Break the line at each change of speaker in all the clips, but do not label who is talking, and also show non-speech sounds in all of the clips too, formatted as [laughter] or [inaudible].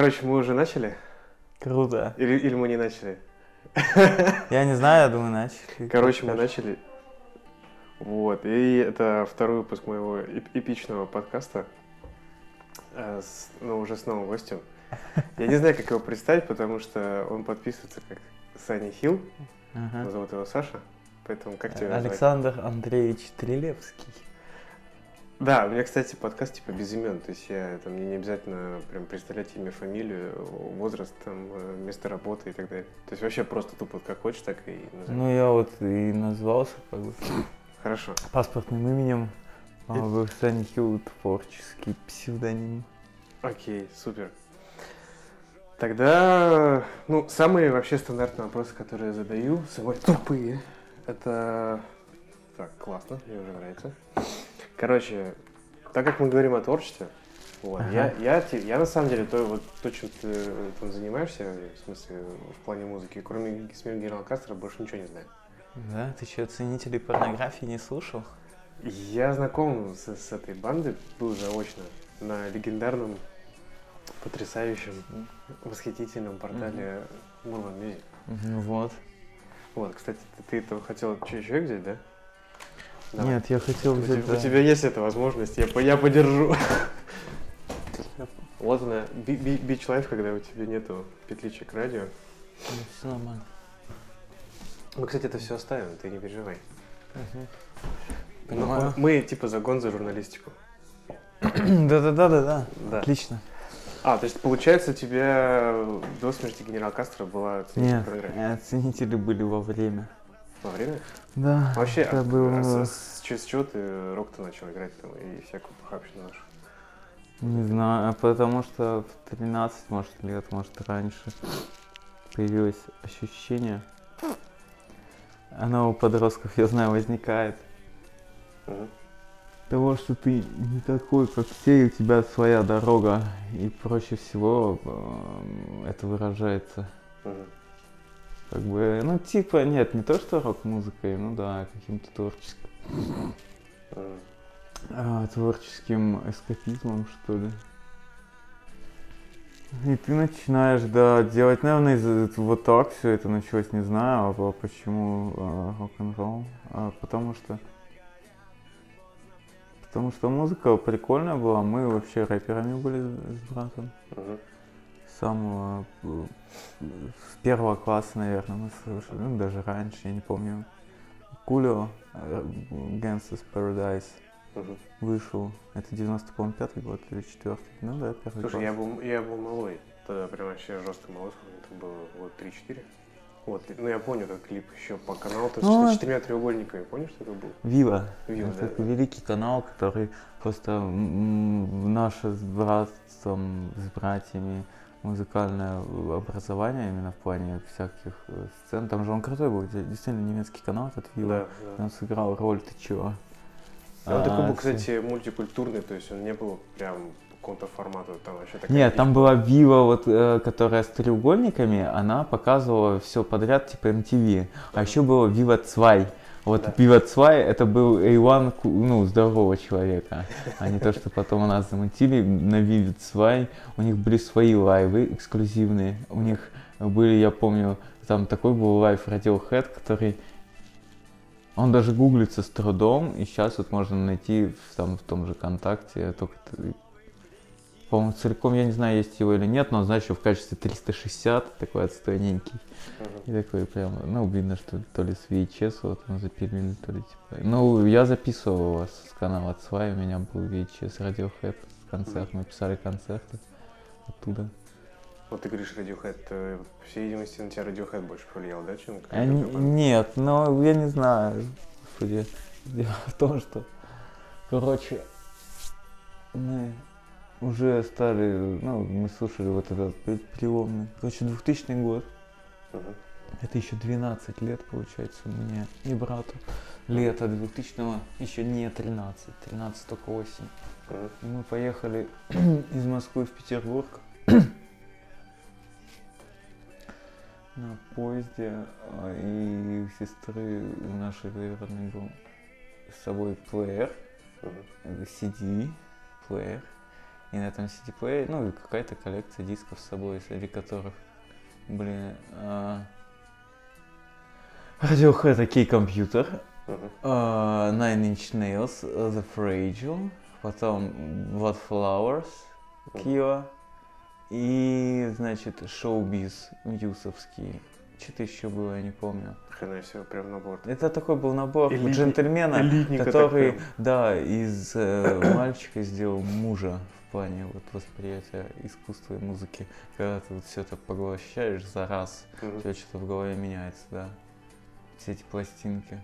Короче, мы уже начали?
Круто.
Или, или мы не начали? [laughs]
Я не знаю, я думаю, начали.
Короче, мы начали. Вот, и это второй выпуск моего эп- эпичного подкаста, э, с- ну, уже с новым гостем. Я не знаю, как его представить, потому что он подписывается как Саня Хилл,
Ага.
зовут его Саша, поэтому как тебя назвать?
Александр Андреевич Трилевский.
Да, у меня, кстати, подкаст типа без имен, то есть я там мне не обязательно прям представлять имя, фамилию, возраст, там, э, место работы и так далее. То есть вообще просто тупо как хочешь, так и называй.
Ну, я вот и назвался как бы
Хорошо.
паспортным именем. а, в Саня Хилл творческий псевдоним.
Окей, супер. Тогда, ну, самые вообще стандартные вопросы, которые я задаю, самые тупые, это... Так, классно, мне уже нравится. Короче, так как мы говорим о творчестве, вот,
Ага.
я, я, я на самом деле то, вот, то, чем ты э, там занимаешься, в смысле, в плане музыки, кроме «Смерть генерала Кастро», больше ничего не знаю.
Да, ты что, ценителей порнографии не слушал?
Я знаком с, с этой бандой, был заочно на легендарном, потрясающем, восхитительном портале Music.
Ну вот.
Вот, кстати, ты, ты этого хотел чуть взять, да? Давай.
Нет, я хотел
У,
взять...
у
да.
тебя есть эта возможность, я, я подержу. Вот она, би- би- бич лайф, когда у тебя нету петличек радио.
Ну, всё нормально.
Мы, кстати, это все оставим, ты не переживай.
Понимаю.
Мы типа загон за журналистику. [clears throat]
Да-да-да-да-да.
Да.
Отлично.
А, то есть, получается, у тебя до смерти генерал Кастро была ценитель
Нет,
порнографии?
э, ценители были во время.
Во время?
Да,
Вообще,
это
а-
было...
а с, с с чего ты рок-то начал играть там и всякую похабщину нашу?
Не знаю, потому что в 13, может, лет, может, раньше появилось ощущение. Оно у подростков, я знаю, возникает.
Мгм.
Того, что ты не такой, как все, и у тебя своя дорога. И проще всего эм, это выражается.
Мгм.
Как бы, ну, типа, нет, не то, что рок-музыкой, ну да, каким-то творческим, а, творческим эскапизмом, что ли. И ты начинаешь, да, делать, наверное, из вот так все это началось, не знаю, а почему а, рок-н-ролл, А потому что потому что музыка прикольная была, мы вообще рэперами были с братом.
Мгм.
Самого э, с первого класса, наверное, мы слушали, ну даже раньше, я не помню. Кулио, э, Gangsta's Paradise
Мгм.
вышел, это 90, по-моему, пятый год или четвертый, ну да, первый
Слушай,
класс.
я был, я был малой. Тогда прям вообще жестко малой, там было, вот 3-4. Вот, ну я помню этот клип еще по каналу, то
Ну,
с четырьмя треугольниками, помнишь, что это был?
Вива.
Вива,
это
да,
такой
да.
великий канал, который просто наше с братством, с братьями музыкальное образование именно в плане всяких э, сцен. Там же он крутой был, де- действительно немецкий канал этот Вива.
Да, да.
Он сыграл роль, ты чего?
И Он такой
А,
был,
с-
кстати, мультикультурный, то есть он не был прям какого-то формата, там вообще такая
Нет, там
была.
была VIVA, вот, э, которая с треугольниками, она показывала все подряд, типа MTV. А еще было VIVA Zwei. Вот
Да.
VIVA Zwei это был A1, ку- ну, здорового человека. А не то, что потом у нас замутили на VIVA Zwei. У них были свои лайвы эксклюзивные. У них были, я помню, там такой был лайв Radiohead, который он даже гуглится с трудом, и сейчас вот можно найти в, там, в том же ВКонтакте, только по-моему, целиком, я не знаю, есть его или нет, но значит, в качестве 360, такой отстойненький.
Мгм.
И такой прям, ну, видно, что то ли с VHS вот мы запилили, то ли типа... Ну, я записывал его с канала Цвай, у меня был VHS Radiohead концерт, мы писали концерты оттуда.
Вот ты говоришь Radiohead, э, по всей видимости, на тебя Radiohead больше повлиял, да, чем
А, нет, но я не знаю, господи, [laughs] дело в том, что, короче, мы уже стали, ну, мы слушали вот этот переломный, короче, 2000 год,
Мгм.
это еще 12 лет, получается, мне и брату. Лето 2000 еще не 13, 13 только осень.
Мгм.
И мы поехали [clears throat] из Москвы в Петербург [clears throat] на поезде, а, и у сестры нашей двоюродной был с собой плеер,
Мгм.
э, CD, плеер, И на этом CD-плее, ну, и какая-то коллекция дисков с собой, среди которых были а, Radiohead OK Computer, а, Nine Inch Nails, The Fragile, потом Blood Flowers, Кио, и, значит, Showbiz Мьюсовский. Что-то еще было, я не помню.
Хрена себе, прям набор.
Это такой был набор
Элитни-
джентльмена, который,
прям.
да, из э, мальчика сделал мужа плане вот восприятия искусства и музыки. Когда ты вот все это поглощаешь за раз, у
Мгм.
тебя что-то в голове меняется, да. Все эти пластинки.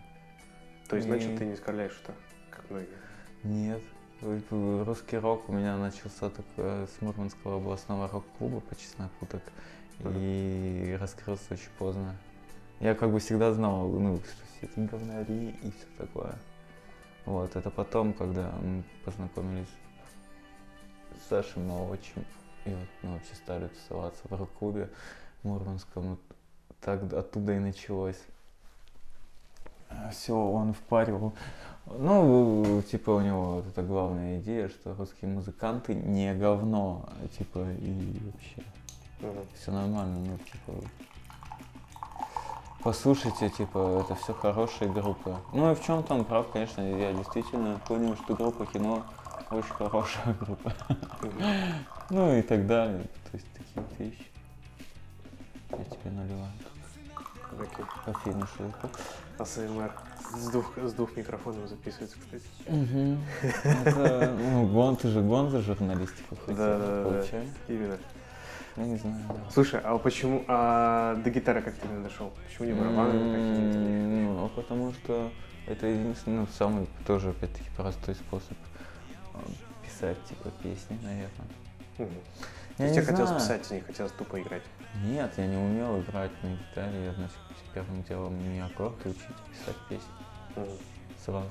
То есть, значит,
И-
ты не скорляешь это, как многие.
Нет. Э, Русский рок у меня начался так э, с Мурманского областного рок-клуба по чесноку так и раскрылся очень поздно. Я как бы всегда знал, ну, что все эти говнари и все такое. Вот, это потом, когда мы познакомились с Сашей Молодчим, и вот мы вообще стали тусоваться в рок-клубе Мурманском, вот так оттуда и началось. Все, он впарил. Ну, типа у него вот эта главная идея, что русские музыканты не говно, типа, и вообще
Мгм.
все нормально, ну, типа, послушайте, типа, это все хорошие группы. Ну и в чем там прав, конечно, я действительно понял, что группа кино очень хорошая группа. Ну и так далее, то есть такие вещи. Я тебе наливаю.
Окей.
Кофейный шелупок.
АСМР. С двух, с двух микрофонов записывается, кстати.
Это, ну, гон, ты же гон за журналистику хотел,
Да, да, да.
получается?
Именно.
Я не знаю, да.
Слушай, а почему, а до гитары как ты не дошел? Почему не барабаны
Ну, потому что это единственный, ну, самый тоже, опять-таки, простой способ писать, типа, песни, наверное.
Мгм.
Я
То есть
не
тебе хотелось писать, не хотелось тупо играть.
Нет, я не умел играть на гитаре, я, значит, первым делом не аккорды учить, а писать песни
Мгм.
сразу.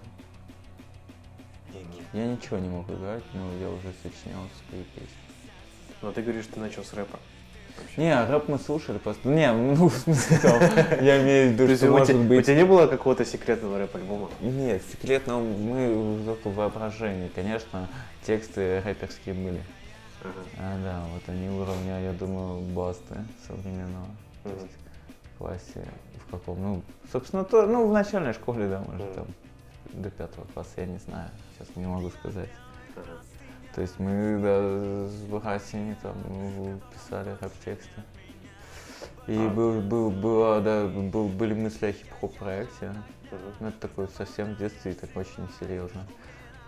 Я ничего не мог играть, но я уже сочинял свои песни.
Но ты говоришь, ты начал с рэпа. Вообще.
Не, рэп мы слушали просто. Не, [laughs] ну, в смысле, там, я имею в виду, что
у,
может
тебя, у
быть...
тебя не было какого-то секретного рэп-альбома?
Нет, секретно мы только в воображении. Конечно, тексты рэперские были. А, да, вот они уровня, я думаю, басты современного. То есть в классе в каком, ну, собственно, то, ну, в начальной школе, да, может, там, до пятого класса, я не знаю, сейчас не могу сказать. То есть мы, да, с братьями там ну, писали рэп-тексты. И
А.
был, был, было, да, был, были мысли о хип-хоп проекте. Ну, это такое совсем в детстве и так очень серьезно.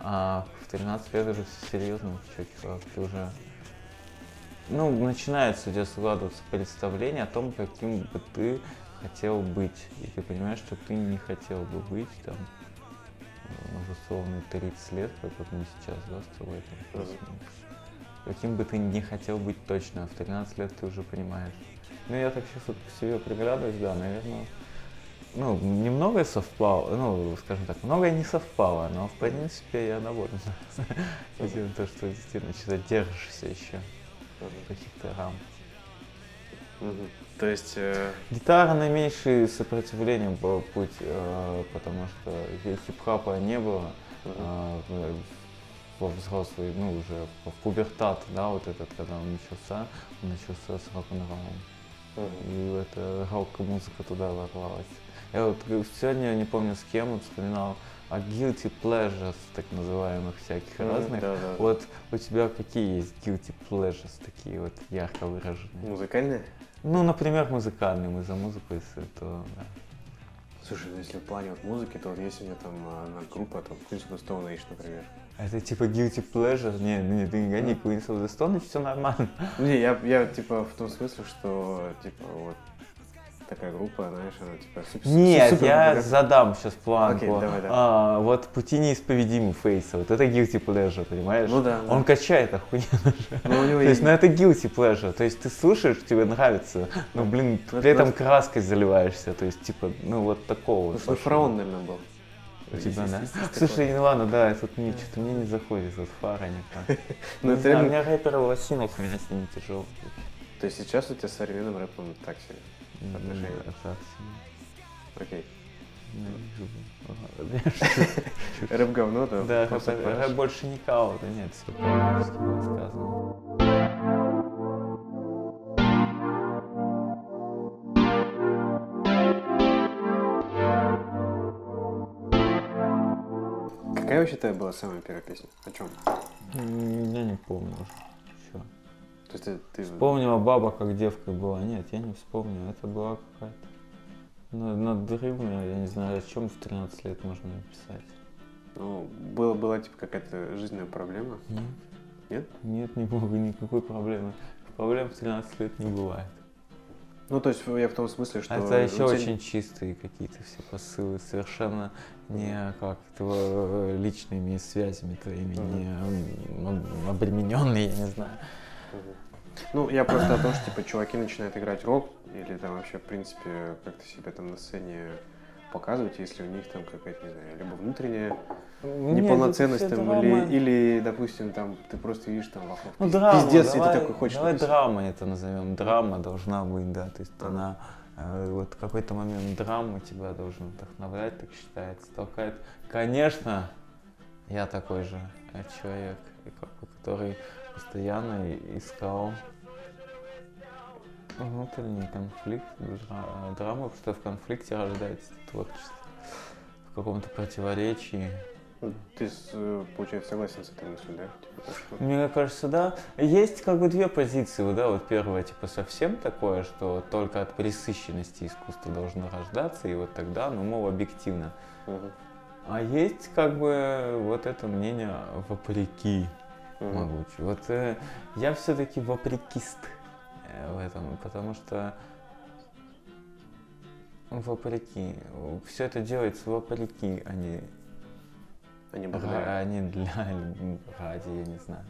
А в 13 лет уже все серьезно, что, чувак, ты уже... Ну, начинается у тебя складываться представление о том, каким бы ты хотел быть. И ты понимаешь, что ты не хотел бы быть там в условно 30 лет, как вот мы сейчас, да, с тобой там. Каким бы ты не хотел быть точно, в 13 лет ты уже понимаешь. Ну, я так сейчас вот к себе приглядываюсь, да, наверное, ну, немного совпало, ну, скажем так, многое не совпало, но в принципе я доволен этим, [laughs] то, что действительно что-то держишься еще каких-то.
Мгм. То есть, э,
Гитара наименьшее сопротивление был путь, э, потому что хип- хип-хапа не было в- во взрослый, ну, уже в пубертат, да, вот этот, когда он начался, он начался с рок-н-роллом. И эта рок-музыка туда ворвалась. Я вот сегодня, не помню с кем, вспоминал о guilty pleasures, так называемых всяких
Мгм.
разных.
Да, да.
Вот у тебя какие есть guilty pleasures, такие вот ярко выраженные?
Музыкальная?
Ну, например, музыкальные, мы за музыку, если то, да.
Слушай, ну если в плане вот музыки, то вот есть у меня там одна группа, там Queens of the Stone Age, например.
А Это типа guilty pleasure? Не, не, ты не гони Queens of the Stone, все нормально.
Не, я, я типа в том смысле, что типа вот такая группа, знаешь, она типа супер
Нет,
супер
я
популярная.
задам сейчас планку.
Окей, давай, давай.
А, вот пути неисповедимы Фейса, вот это guilty pleasure, понимаешь?
Ну да, да.
Он качает охуенно.
Ну, у него
То есть, ну это guilty pleasure, то есть ты слушаешь, тебе нравится, но, блин,
Ну,
при этом
это-
краской заливаешься, то есть, типа, ну вот такого.
ну фараон, наверное, был.
У тебя, да? Слушай, ну ладно, да, тут мне что-то мне не заходит, вот фара никак. [laughs]
Ну, это
у меня рэпер Лосинов, у меня с ними тяжело.
То есть сейчас у тебя с современным рэпом так себе. Отношения.
А так себе.
Окей.
Чуть.
рэп говно, да?
Да, рэп, больше никого, да нет, все сказано.
Какая вообще твоя была самая первая песня? О чем?
Я не помню уже.
То есть ты, ты-
Вспомнила баба, как девкой была. Нет, я не вспомню. Это была какая-то на- надрывная, я не знаю, о чем в 13 лет можно написать.
ну, было, была типа какая-то жизненная проблема?
Нет.
Нет?
Нет, не было никакой проблемы. Проблем в 13 лет не бывает.
Ну, то есть я в том смысле, что...
Это еще
тебя-
очень чистые какие-то все посылы, совершенно не как тво- личными связями твоими, не обремененные, я не знаю.
Ну, я просто о том, что типа чуваки начинают играть рок, или там вообще, в принципе, как-то себя там на сцене показывать, если у них там какая-то, не знаю, либо внутренняя неполноценность
Нет, это
там, или, или, допустим, там ты просто видишь там вокруг
Ну, драма,
пиздец, и
давай,
ты такой хочешь
давай
написать.
драма это назовем. Драма должна быть, да. То есть она э, вот какой-то момент драмы тебя должен вдохновлять, так считается. Только это, конечно, я такой же человек, и который постоянно искал внутренний конфликт, дра- драма, потому что в конфликте рождается творчество. В каком-то противоречии.
Ну, Ты, э, получается, согласен с этой мыслью, да? Типа, то, что-
Мне кажется, да. Есть как бы две позиции, да, вот первая, типа, совсем такое, что только от пресыщенности искусство должно рождаться, и вот тогда, ну, мол, объективно.
Мгм.
А есть как бы вот это мнение вопреки
Мгм.
могучее. Вот э, я все-таки вопрекист э, в этом, потому что вопреки. Все это делается вопреки, а не
Они
Ра-
благодаря.
а не для ради, я не знаю.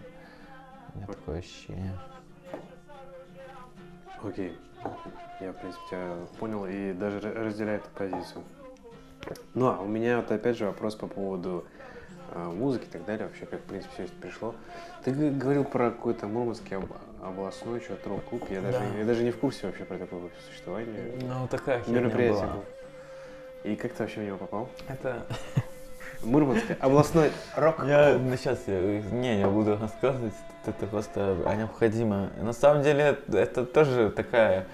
У меня такое ощущение.
Окей. Я, в принципе, тебя понял и даже ра- разделяю эту позицию. Ну, а у меня вот опять же вопрос по поводу музыки и так далее, вообще, как, в принципе, все это пришло. Ты говорил про какой-то мурманский об- областной что-то рок-клуб. Я даже,
Да.
я даже не в курсе вообще про такое существование.
Ну, такая
Мероприятие
была.
было. И как ты вообще в него попал?
Это...
Мурманский областной рок
Я, ну, сейчас я, не, я буду рассказывать, это просто необходимо. На самом деле, это тоже такая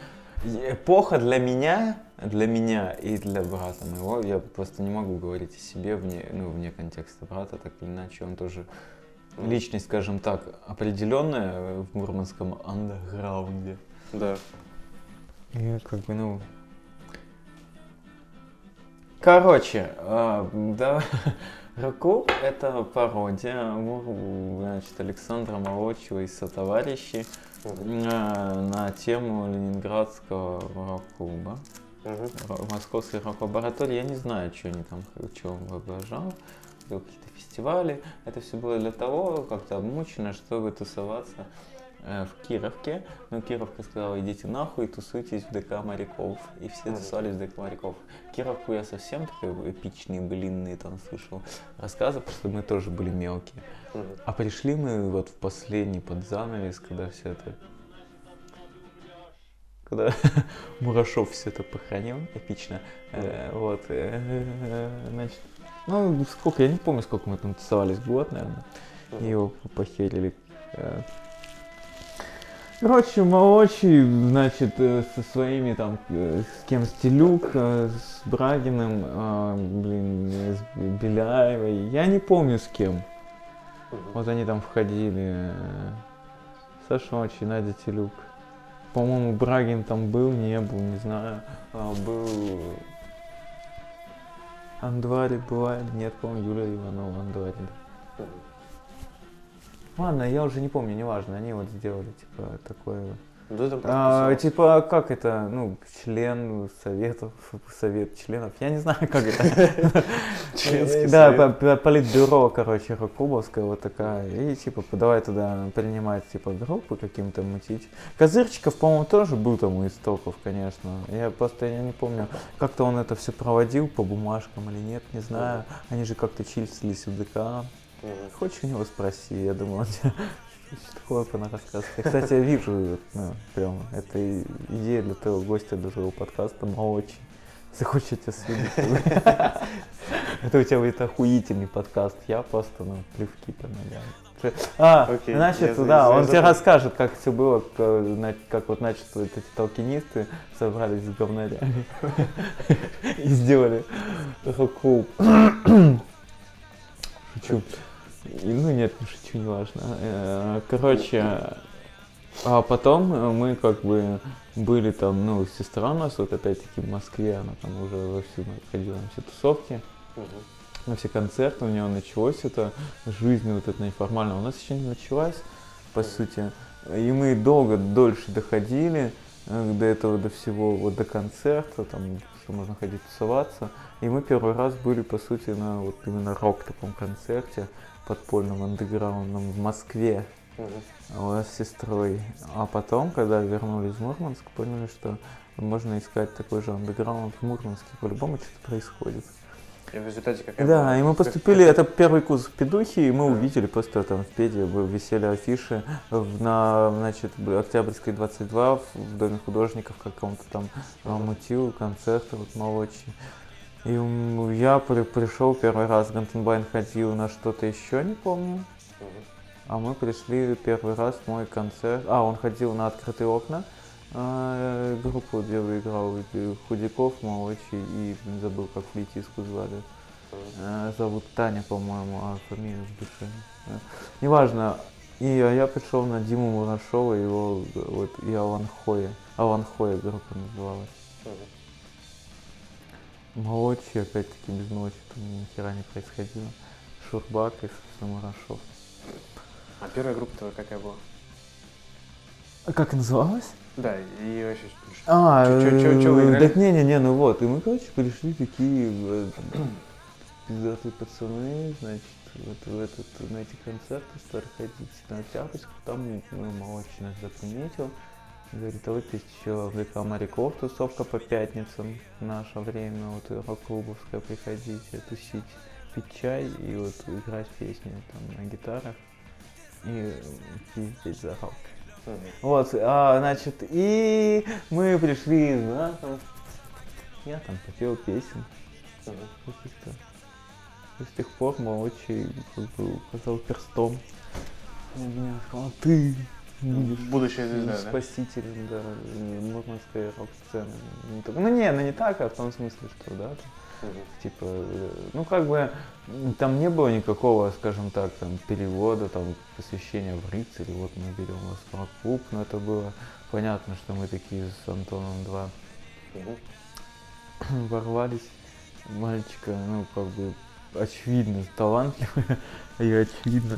эпоха для меня, для меня и для брата моего. Я просто не могу говорить о себе вне, ну, вне контекста брата, так или иначе. Он тоже личность, скажем так, определенная в мурманском андеграунде.
Да.
И как бы, ну... Короче, а, да, [laughs] Рок-клуб — это пародия, значит, Александра Молодчего и сотоварищи а, на тему ленинградского рок-клуба.
Мгм.
Ро- Московской рок-лаборатории. Я не знаю, что они там, что он воображал. Какие-то фестивали. Это все было для того, как-то обмучено, чтобы тусоваться э, в Кировке. Но Кировка сказала, идите нахуй, тусуйтесь в ДК моряков. И все тусовались в ДК моряков. Кировку я совсем такой эпичные, блинные там слышал рассказы, потому что мы тоже были мелкие. А пришли мы вот в последний под занавес, когда все это... Когда [laughs] Мурашов все это похоронил, эпично. Э, вот, э, значит, ну, сколько, я не помню, сколько мы там тусовались, год, наверное. Его похерили. Короче, Молочий, значит, э, со своими там, э, с кем Стелюк, э, с Брагиным, блин, с Беляевой, я не помню с кем. Вот они там входили. Саша Очи, Надя Телюк. По-моему, Брагин там был, не был, не знаю. А, был... Андвари была, нет, по-моему, Юлия Иванова Андвари. да. Ладно, я уже не помню, неважно, они вот сделали, типа, такое...
Ну, ты там
А, типа, как это, ну, член советов, совет членов, я не знаю, как это. [laughs]
Членский
Да, политбюро, короче, Рокубовская вот такая. И типа давай туда принимать типа группы каким-то мутить. Козырчиков, по-моему, тоже был там у истоков, конечно. Я просто я не помню, как-то он это все проводил по бумажкам или нет, не знаю. Они же как-то числились в ДК. Хочешь у него спроси, я думаю, он тебе [laughs] такое понарассказывает. Я, Кстати, я вижу, ну, прям, это идея для твоего гостя, для твоего подкаста, Маочи. захочете съездить. [laughs] Это у тебя будет охуительный подкаст. Я просто, ну, плевки по ногам. А,
Окей,
значит,
я-
да,
я
он тебе
запомнил.
расскажет, как все было, как, как вот, значит, вот эти толкинисты собрались с говнарями [laughs] и сделали рок-клуб. [coughs] Шучу. Ну нет, не шучу, неважно. Э, Короче, а потом мы как бы были там, ну, сестра у нас вот опять-таки в Москве, она там уже вовсю ходила на все тусовки
Мгм.
на все концерты, у него началось это, жизнь вот эта неформальная, у нас еще не началась, по
Мгм.
сути. И мы долго, дольше доходили э, до этого, до всего, вот до концерта, там, что можно ходить тусоваться. И мы первый раз были, по сути, на вот именно рок таком концерте подпольном, андеграундном в Москве э, с сестрой. А потом, когда вернулись в Мурманск, поняли, что можно искать такой же андеграунд в Мурманске. По-любому что-то происходит.
И в результате какая
Да,
была?
и мы поступили, это первый курс в Педухи, и мы
Да.
увидели просто там в Педе висели афиши на, значит, Октябрьской 22 в Доме художников каком-то там а, мутил, концерты вот молодчий. И я при- пришел первый раз, Гантенбайн ходил на что-то еще, не помню. А мы пришли первый раз в мой концерт. А, он ходил на открытые окна. э, группу, где выиграл Худяков, молодший, и блин, забыл, как флейтистку звали. Э, Зовут Таня, по-моему, а фамилия сбывшая. Э, Неважно. И а я пришел на Диму Мурашова, его вот и Аланхоя. Аланхоя группа называлась.
Мгм.
Молодчий, опять-таки, без ночи, там ни хера не происходило. Шурбак и, собственно, Мурашов.
А первая группа твоя какая была?
А как называлась?
Да, и вообще что-
А,
вы
э, так не-не-не, ну вот, и мы, короче, пришли такие э, пиздатые пацаны, значит, вот в этот, на эти концерты стали ходить на Октябрьск, там ну, молодчий нас заприметил, говорит, а есть еще в ДК Моряков тусовка по пятницам в наше время, вот рок-клубовская, приходите тусить, пить чай и вот играть песни там на гитарах и э, пиздеть за рок. Вот, а, значит, и мы пришли, да, там, я там попел песен. Каких-то. И с тех пор молодший как бы указал перстом. На меня, сказал, ты
Будущая звезда, да?
спасителем, да, мурманской рок-сцены. Только- Ну не, ну не так, а в том смысле, что, да, типа, ну как бы там не было никакого, скажем так, там перевода, там посвящения в рыцари, вот мы берем вас в рок-клуб, но это было понятно, что мы такие с Антоном два
Мгм. [clears throat]
ворвались, мальчика, ну как бы очевидно талантливый [laughs] и очевидно,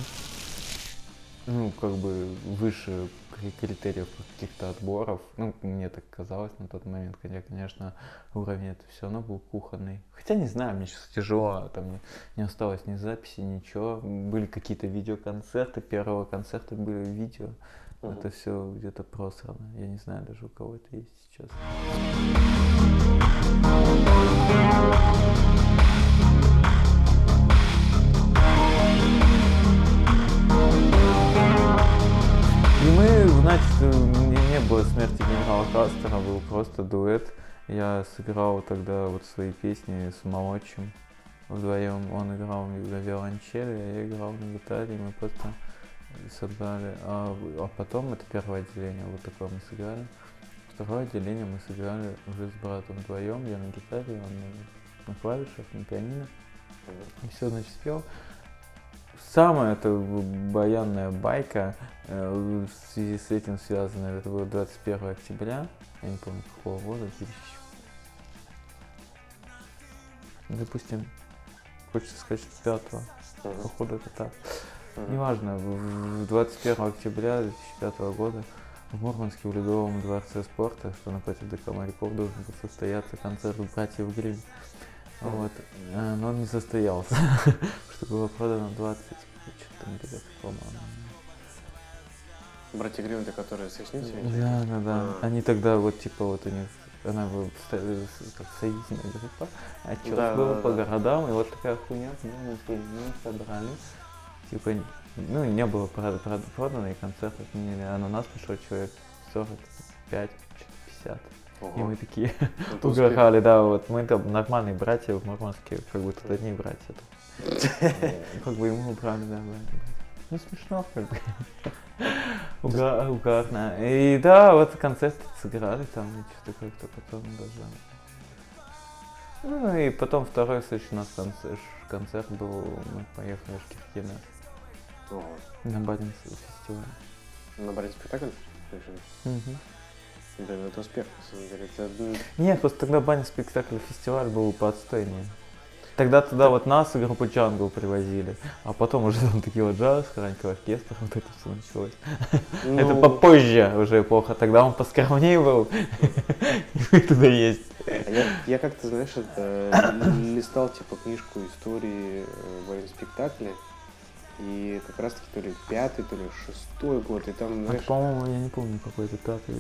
ну как бы выше кри- критериев каких-то отборов, ну мне так казалось на тот момент, хотя, конечно, уровень это все равно был кухонный. Хотя не знаю, мне сейчас тяжело, там не, не осталось ни записи, ничего. Были какие-то видеоконцерты, первого концерта были видео.
Мгм.
Это все где-то просрано. Я не знаю даже у кого это есть сейчас. Значит, не, не было смерти генерала Кастера, был просто дуэт. Я сыграл тогда вот свои песни с молодшим вдвоем. Он играл на виолончели, а я играл на гитаре, и мы просто собрали. А, а потом это первое отделение, вот такое мы сыграли. Второе отделение мы сыграли уже с братом вдвоем, я на гитаре, он на, на клавишах, на пианино. И все, значит, спел. Самая это баянная байка э, в связи с этим связана. Это было 21 октября, я не помню какого года, 2000. Допустим, хочется сказать, что 5
Мгм.
походу это так.
Мгм.
Неважно, в в 21 октября 2005 года в Мурманске в Ледовом дворце спорта, что напротив ДК Моряков, должен был состояться концерт братьев Грим. Вот. э, Но он не состоялся, [laughs] что было продано 20 что-то билетов, по-моему.
Братья Грим, это которые с ресницами?
Да, да, да.
А.
Они тогда вот типа вот у них она с- как союзная группа, отчет
Да,
был
да,
по
да.
городам, и вот такая хуйня, ну, мы собрали. Типа, ну, не было прод- прод- продано, и концерт отменили, а на нас пришло человек 45, 50. И мы такие
Ну, успел.
угорали, да, вот мы там нормальные братья в Мурманске, как бы тут одни братья. [laughs] Как бы ему убрали, да. Ну смешно, как бы. [laughs] Уга- Угарно. И да, вот концерт сыграли там, и что-то как-то потом даже. Ну и потом второй, следующий у нас концерт, концерт был, мы поехали в Киркинес
О,
на Бадинс фестиваль.
На брать спектакль? решили? Да, это успех, на самом деле. Это,
Нет, просто тогда баня спектакль фестиваль был по отстойнее. Тогда туда вот нас и группу Джангл привозили, а потом уже там такие вот джаз, хранька оркестр, [laughs] вот это все началось. [laughs] Это
ну,
попозже уже эпоха, тогда он поскромнее был, [laughs] и мы туда есть.
а Я, я как-то, знаешь, это, ли- листал типа книжку истории э, военного спектакля, и как раз таки то ли пятый, то ли шестой год, и там,
Это,
знаешь,
по-моему, я не помню, какой это пятый.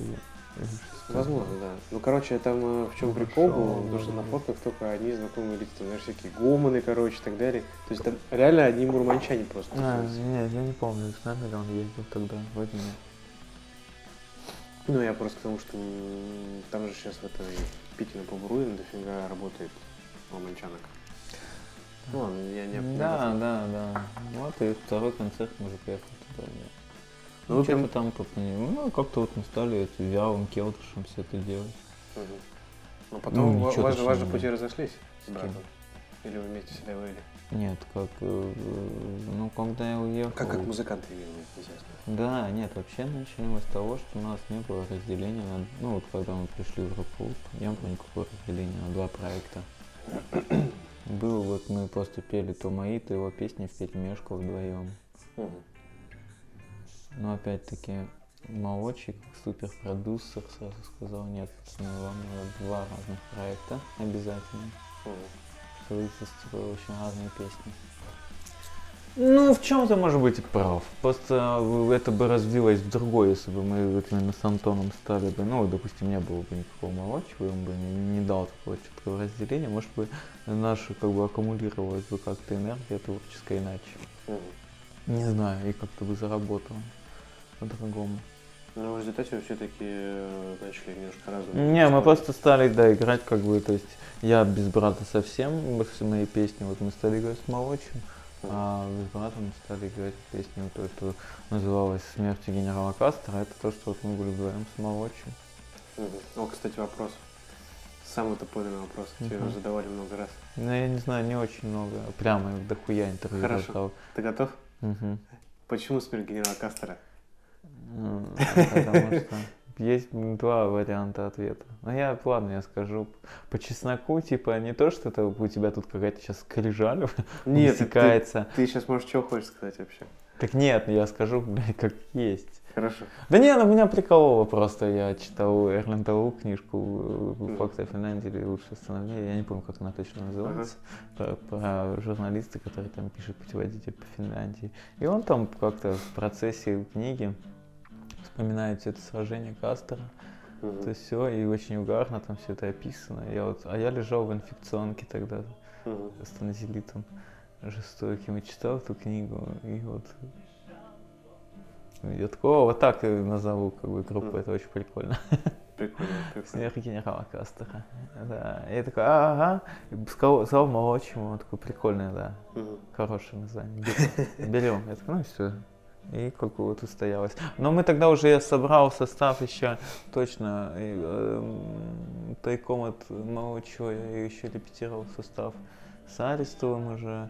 Возможно, да. Ну, короче, там э, в чем прикол был,
Хорошо,
потому что на фотках только одни знакомые лица, знаешь, всякие гомоны, короче, и так далее. То есть там реально одни мурманчане просто.
А, нет, я не помню, с нами ли он ездил тогда, вроде нет.
Ну, я просто к тому, что там же сейчас в этой Пикино Побруин дофига работает мурманчанок. Ну, ладно, я не...
Да, да, да. Вот и второй концерт мы уже приехали туда. да.
Ну,
Ну, что-то
прям-
там попоним- Ну, как-то вот мы стали вялым келтышем все это делать.
Мгм. Ну, потом
Ну,
ва-
ничего
ваши,
точного
ваши
не
пути разошлись с братом? Или вы вместе всегда были?
Нет, как, э, ну, когда я уехал...
Как, как музыканты естественно.
Да, нет, вообще начали мы с того, что у нас не было разделения на... Ну, вот когда мы пришли в группу, не было никакого разделения на два проекта. [coughs] Было вот, мы просто пели то мои, то его песни в перемешку вдвоем.
Мгм.
Но опять-таки молодчик, суперпродюсер сразу сказал, нет, пацаны, вам надо два разных проекта обязательно, чтобы вы очень разные песни. Ну, в чем-то, может быть, и прав. Просто это бы развилось в другое, если бы мы именно с Антоном стали бы, ну, допустим, не было бы никакого молодчика, он бы не, не дал такого четкого разделения, может бы наша как бы аккумулировалась бы как-то энергия творческая иначе. Не знаю, и как-то бы заработало по-другому.
Но в результате вы все-таки начали немножко разные.
Не, мы просто стали, да, играть как бы, то есть я без брата совсем, все мои песни, вот мы стали играть с молодшим, а с братом стали играть песню, вот то, что называлось «Смерть генерала Кастера», это то, что вот мы были вдвоем с молодшим.
Мгм. О, кстати, вопрос. Самый топорный вопрос. Тебе задавали много раз.
Ну, я не знаю, не очень много, прямо дохуя интервью
Хорошо.
раздал.
Ты готов?
Мгм.
Почему смерть генерала Кастера?
Потому что есть два варианта ответа. Ну я, ладно, я скажу по чесноку, типа, не то, что это у тебя тут какая-то сейчас скрижаль [laughs]
Нет, ты,
высекается.
ты сейчас можешь что хочешь сказать вообще.
Так нет, я скажу, блядь, как есть.
Хорошо.
Да не, ну меня прикололо просто, я читал Лу книжку
Мгм.
«Факты о Финляндии» или «Лучшее становление», я не помню, как она точно называется, про, про журналиста, который там пишет путеводитель по Финляндии. И он там как-то в процессе книги вспоминает все это сражение Кастера,
Мгм.
то есть все, и очень угарно там все это описано. Я вот, а я лежал в инфекционке тогда
Мгм.
с танзелитом жестоким и читал эту книгу, и вот я такого вот так назову как бы группу,
Мгм.
это очень прикольно.
Прикольно, [laughs] прикольно.
Смерть генерала Кастера. Да. И я такой, «А, ага, И сказал, сказал молодшему, он такой, прикольное, да,
Мгм.
хорошее название, берем. берем. Я такой, ну все. И как бы вот устоялось. Но мы тогда уже, я собрал состав еще точно, и, эм, тайком от молодчего я еще репетировал состав с Арестовым уже,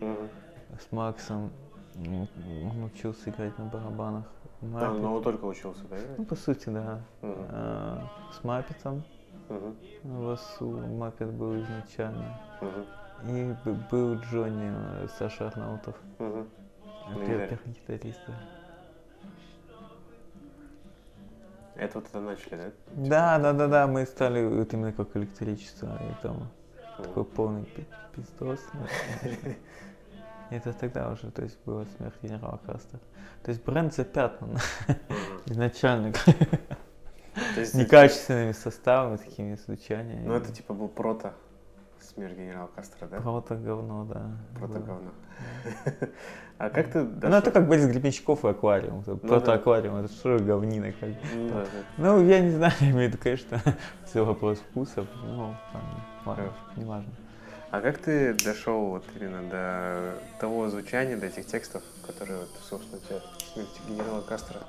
с Максом. Он учился играть на барабанах.
А,
Маппет.
ну он только учился, да? играть?
Ну, по сути, да.
Мгм.
А, С Маппетом.
Мгм.
Васу Маппет был изначально.
Мгм.
И был Джонни э, Саша Арнаутов. Э, пер-
гитаре.
Первый гитарист, да.
Это вот это начали, да?
Да, да, да, да, мы стали вот именно как электричество, и там такой полный пи- пиздос. Это тогда уже, то есть была смерть генерала Кастер. То есть бренд запятнан изначально некачественными составами, такими звучаниями.
Ну это типа был прото смерть генерала Кастера, да?
Прото говно, да.
Прото
было.
говно. [laughs] А как ты
Ну, это как Борис Гребенщиков и аквариум.
Ну
Прото-аквариум, это что говнина как.
Ну.
Ну, я не знаю, [laughs] я имею в виду, конечно, [laughs] все вопрос вкуса. Ну, ладно, не важно.
А как ты дошел вот именно до того звучания, до этих текстов, которые, вот, собственно, у тебя смерти генерала Кастро?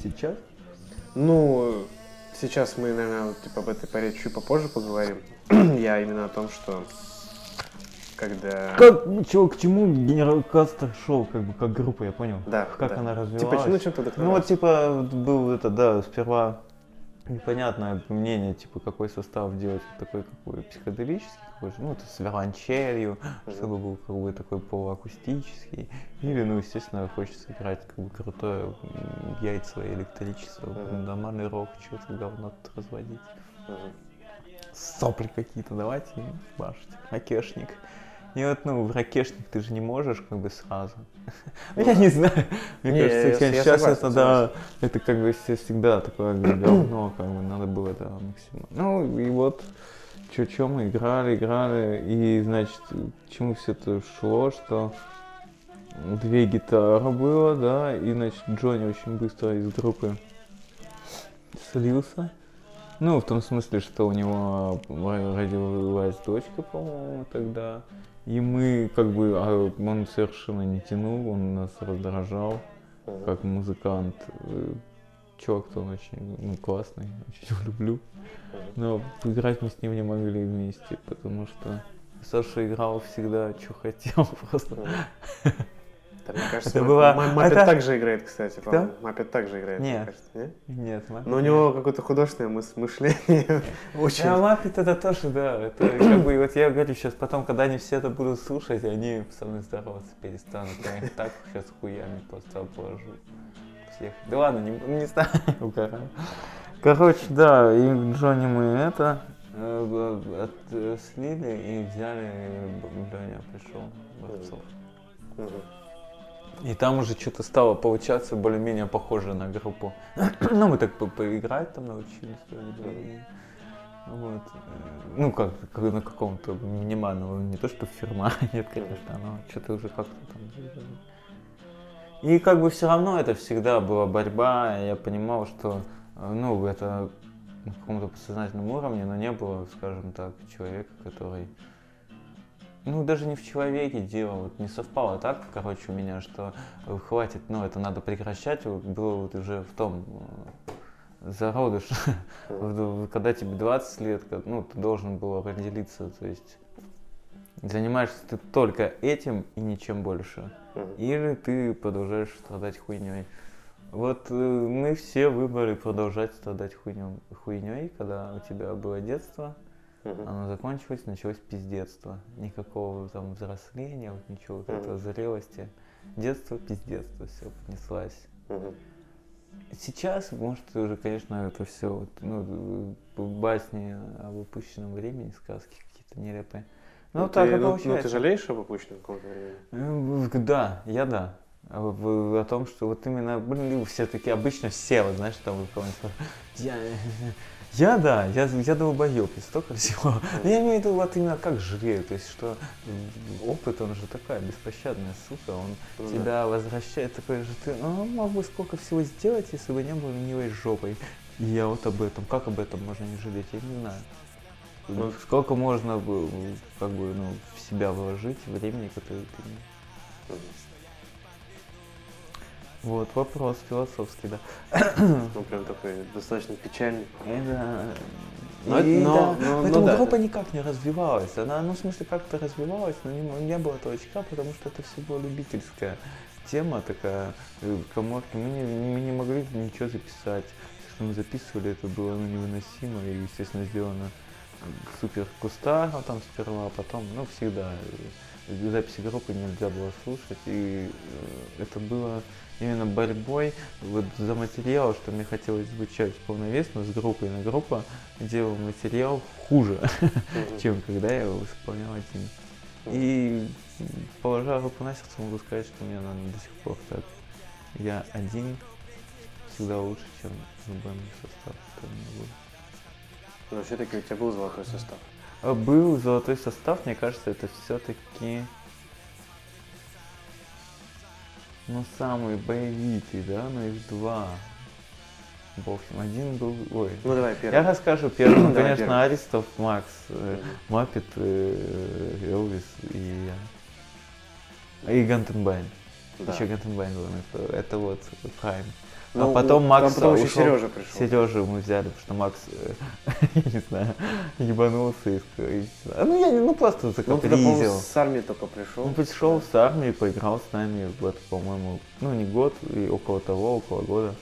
Сейчас?
Ну, сейчас мы, наверное, типа об этой паре чуть попозже поговорим. [clears throat] Я именно о том, что когда...
Как, чего, к чему генерал Кастро шел, как бы, как группа, я понял?
Да,
Как
да.
она развивалась?
Типа, ну, чем ты
Ну вот типа вот был это, да, сперва непонятное мнение, типа какой состав делать вот такой какой психоделический, какой ну это с виолончелью, чтобы был как бы такой полуакустический, или, ну, естественно, хочется играть как бы крутое яйцо электричество,
Мгм.
нормальный рок, что-то говно тут разводить.
Мгм.
Сопли какие-то давайте и башить, ракешник. И вот, ну, в ракешник ты же не можешь как бы сразу. [laughs] Ну, я не знаю. Мне
Не,
кажется, сейчас это, да, это как бы все- всегда такое говно, как бы надо было, да, максимум. Ну, и вот, чё, чё мы играли, играли, и, значит, к чему все это шло, что две гитары было, да, и, значит, Джонни очень быстро из группы слился. Ну, в том смысле, что у него ро- родилась дочка, по-моему, тогда. И мы, как бы, а он совершенно не тянул, он нас раздражал, как музыкант. Э, Чувак-то он очень ну, классный, очень его люблю. Но играть мы с ним не могли вместе, потому что Саша играл всегда, что хотел [laughs] просто.
Да, мне кажется,
Это было-
Ма- Маппет
это-
также играет, кстати, по-моему. Маппет также играет, мне
Нет.
кажется, не?
Нет, Маппет
Но у
нет.
него какое-то художественное мыс- мышление [laughs] очень...
Да, Маппет это тоже, да. Это как бы, вот я говорю сейчас, потом, когда они все это будут слушать, они со мной здороваться перестанут. Я их так сейчас хуями просто положу. Всех. Да ладно, не, не знаю. [laughs] Короче, да, и Джонни мы это э, э, слили и взяли, Леня пришел, Борцов.
Мгм.
И там уже что-то стало получаться более-менее похоже на группу. [clears throat] ну, мы так по- поиграть там научились. Вот. э, Ну, как, как на каком-то минимальном, не то что фирма, [laughs] нет, конечно, но что-то уже как-то там. И как бы все равно это всегда была борьба, я понимал, что, э, ну, это на каком-то подсознательном уровне, но не было, скажем так, человека, который ну, даже не в человеке дело, вот не совпало так, короче, у меня, что э, хватит, ну, это надо прекращать, было вот уже в том э, зародыш, [laughs] когда тебе 20 лет, ну, ты должен был определиться, то есть занимаешься ты только этим и ничем больше, или ты продолжаешь страдать хуйней. Вот э, мы все выбрали продолжать страдать хуйней, когда у тебя было детство, Оно закончилось, началось пиздецтво. Никакого там взросления, вот ничего, вот этого зрелости. Детство, пиздецтво, все понеслась. Сейчас, может, уже, конечно, это все вот, ну, э, басни об упущенном времени, сказки какие-то нелепые. Ну,
Ну,
так
ты,
и
ну, ну,
получается.
ты жалеешь об упущенном каком-то времени?
Э, Да, я да. А в- О том, что вот именно, блин, все таки обычно все, вот знаешь, там спрашивают, я, я да, я, я долбоеб, и столько всего. [laughs] Но я имею в виду вот именно как жалею, то есть что опыт, он же такая беспощадная сука, он
Ну да.
тебя возвращает такой же, ты, ну, мог бы сколько всего сделать, если бы не был милой жопой. И я вот об этом, как об этом можно не жалеть, я не знаю.
Ну,
Сколько можно бы, как бы, ну, в себя вложить времени, которое ты. Вот, вопрос философский, да. [coughs]
Ну, прям такой достаточно печальный.
Это...
Но
и
но-
да,
но-
поэтому
да,
группа
это-
никак не развивалась. Она, ну, в смысле, как-то развивалась, но не, не было толчка, потому что это все была любительская тема такая, э, коморки. Мы не, мы не могли ничего записать. Все, что мы записывали, это было ну, невыносимо и, естественно, сделано супер кустарно там сперва, а потом, ну, всегда э, записи группы нельзя было слушать, и э, это было именно борьбой вот за материал, что мне хотелось звучать полновесно с группой на группа делал материал хуже, чем когда я его исполнял один. И положа руку на сердце, могу сказать, что мне надо до сих пор так. Я один всегда лучше, чем любой мой состав, который у меня был.
Но все-таки у тебя был золотой состав.
А Был золотой состав, мне кажется, это все-таки ну, самый боевитый, да, но их два. В общем, один был, ой.
Ну давай первый.
Я расскажу первый, ну,
Давай
конечно,
первый.
Аристов, Макс, э. Маппет, э, Элвис и, и Гантенбайн.
Да.
Еще Гантенбайн был, это, это вот prime.
Ну,
а потом Макс
потом
ушел.
Сережа пришел.
Сережу мы взяли, потому что Макс, э, [laughs] я не знаю, ебанулся и. А, ну я не, ну просто
Ну, он
закапризил.
с армии только пришел.
Он пришел с армии, поиграл с нами год, по-моему, ну не год, и около того, около года.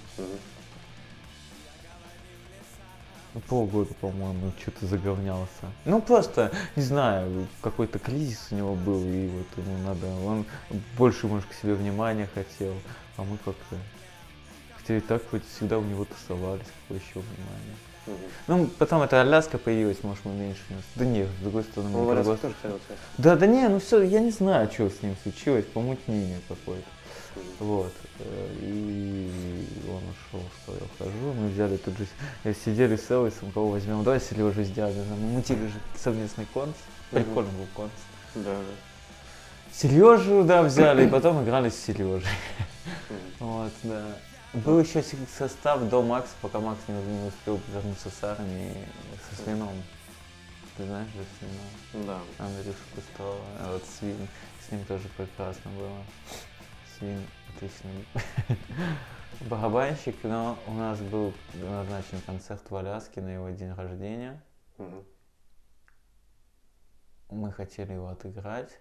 Ну, полгода, по-моему, что-то заговнялся. Ну, просто, не знаю, какой-то кризис у него был, и вот ему надо, он больше, может, к себе внимания хотел, а мы как-то, и так вроде всегда у него тусовались, какое еще внимание. Ну, потом эта Аляска появилась, может, мы меньше вместе. Да нет, с другой стороны,
Он
мы
тоже.
Да, да не, ну все, я не знаю, что с ним случилось, помутнение какое-то. Вот. э, И он ушел, сказал, я ухожу. Мы взяли тут же, э, сидели с Элвисом, кого возьмем. Давай Сережу сделаем. Мы мутили же совместный конц. Прикольный был конц.
Да, да.
Сережу, да, взяли, и потом играли с Сережей. [laughs] Вот, да. Был еще состав до Макса, пока Макс не, не успел вернуться с армии со Свином. Ты знаешь же Свином?
Да.
Андрюша Кустова, а вот Свин, с ним тоже прекрасно было. Свин отличный [laughs] барабанщик, но у нас был назначен концерт в Аляске на его день рождения.
Мгм.
Мы хотели его отыграть,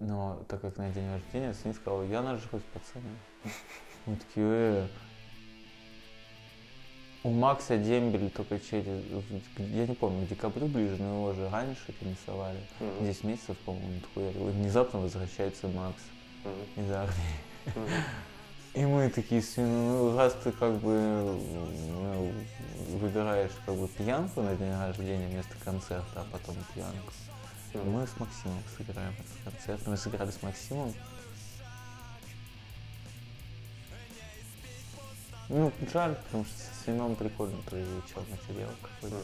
но так как на день рождения, Свин сказал, я нажрусь, пацаны. Мы такие, «Э». У Макса дембель только через, я не помню, к декабрю ближе, но его же раньше комиссовали.
Мгм.
10 месяцев, по-моему, такое. И внезапно возвращается Макс
Мгм.
из армии.
Мгм.
И мы такие, «Свин, ну раз ты как бы ну, выбираешь как бы пьянку на день рождения вместо концерта, а потом пьянку, мы с Максимом сыграем этот концерт. Мы сыграли с Максимом. Ну, жаль, потому что с Свином прикольно ты изучал материал какой-то.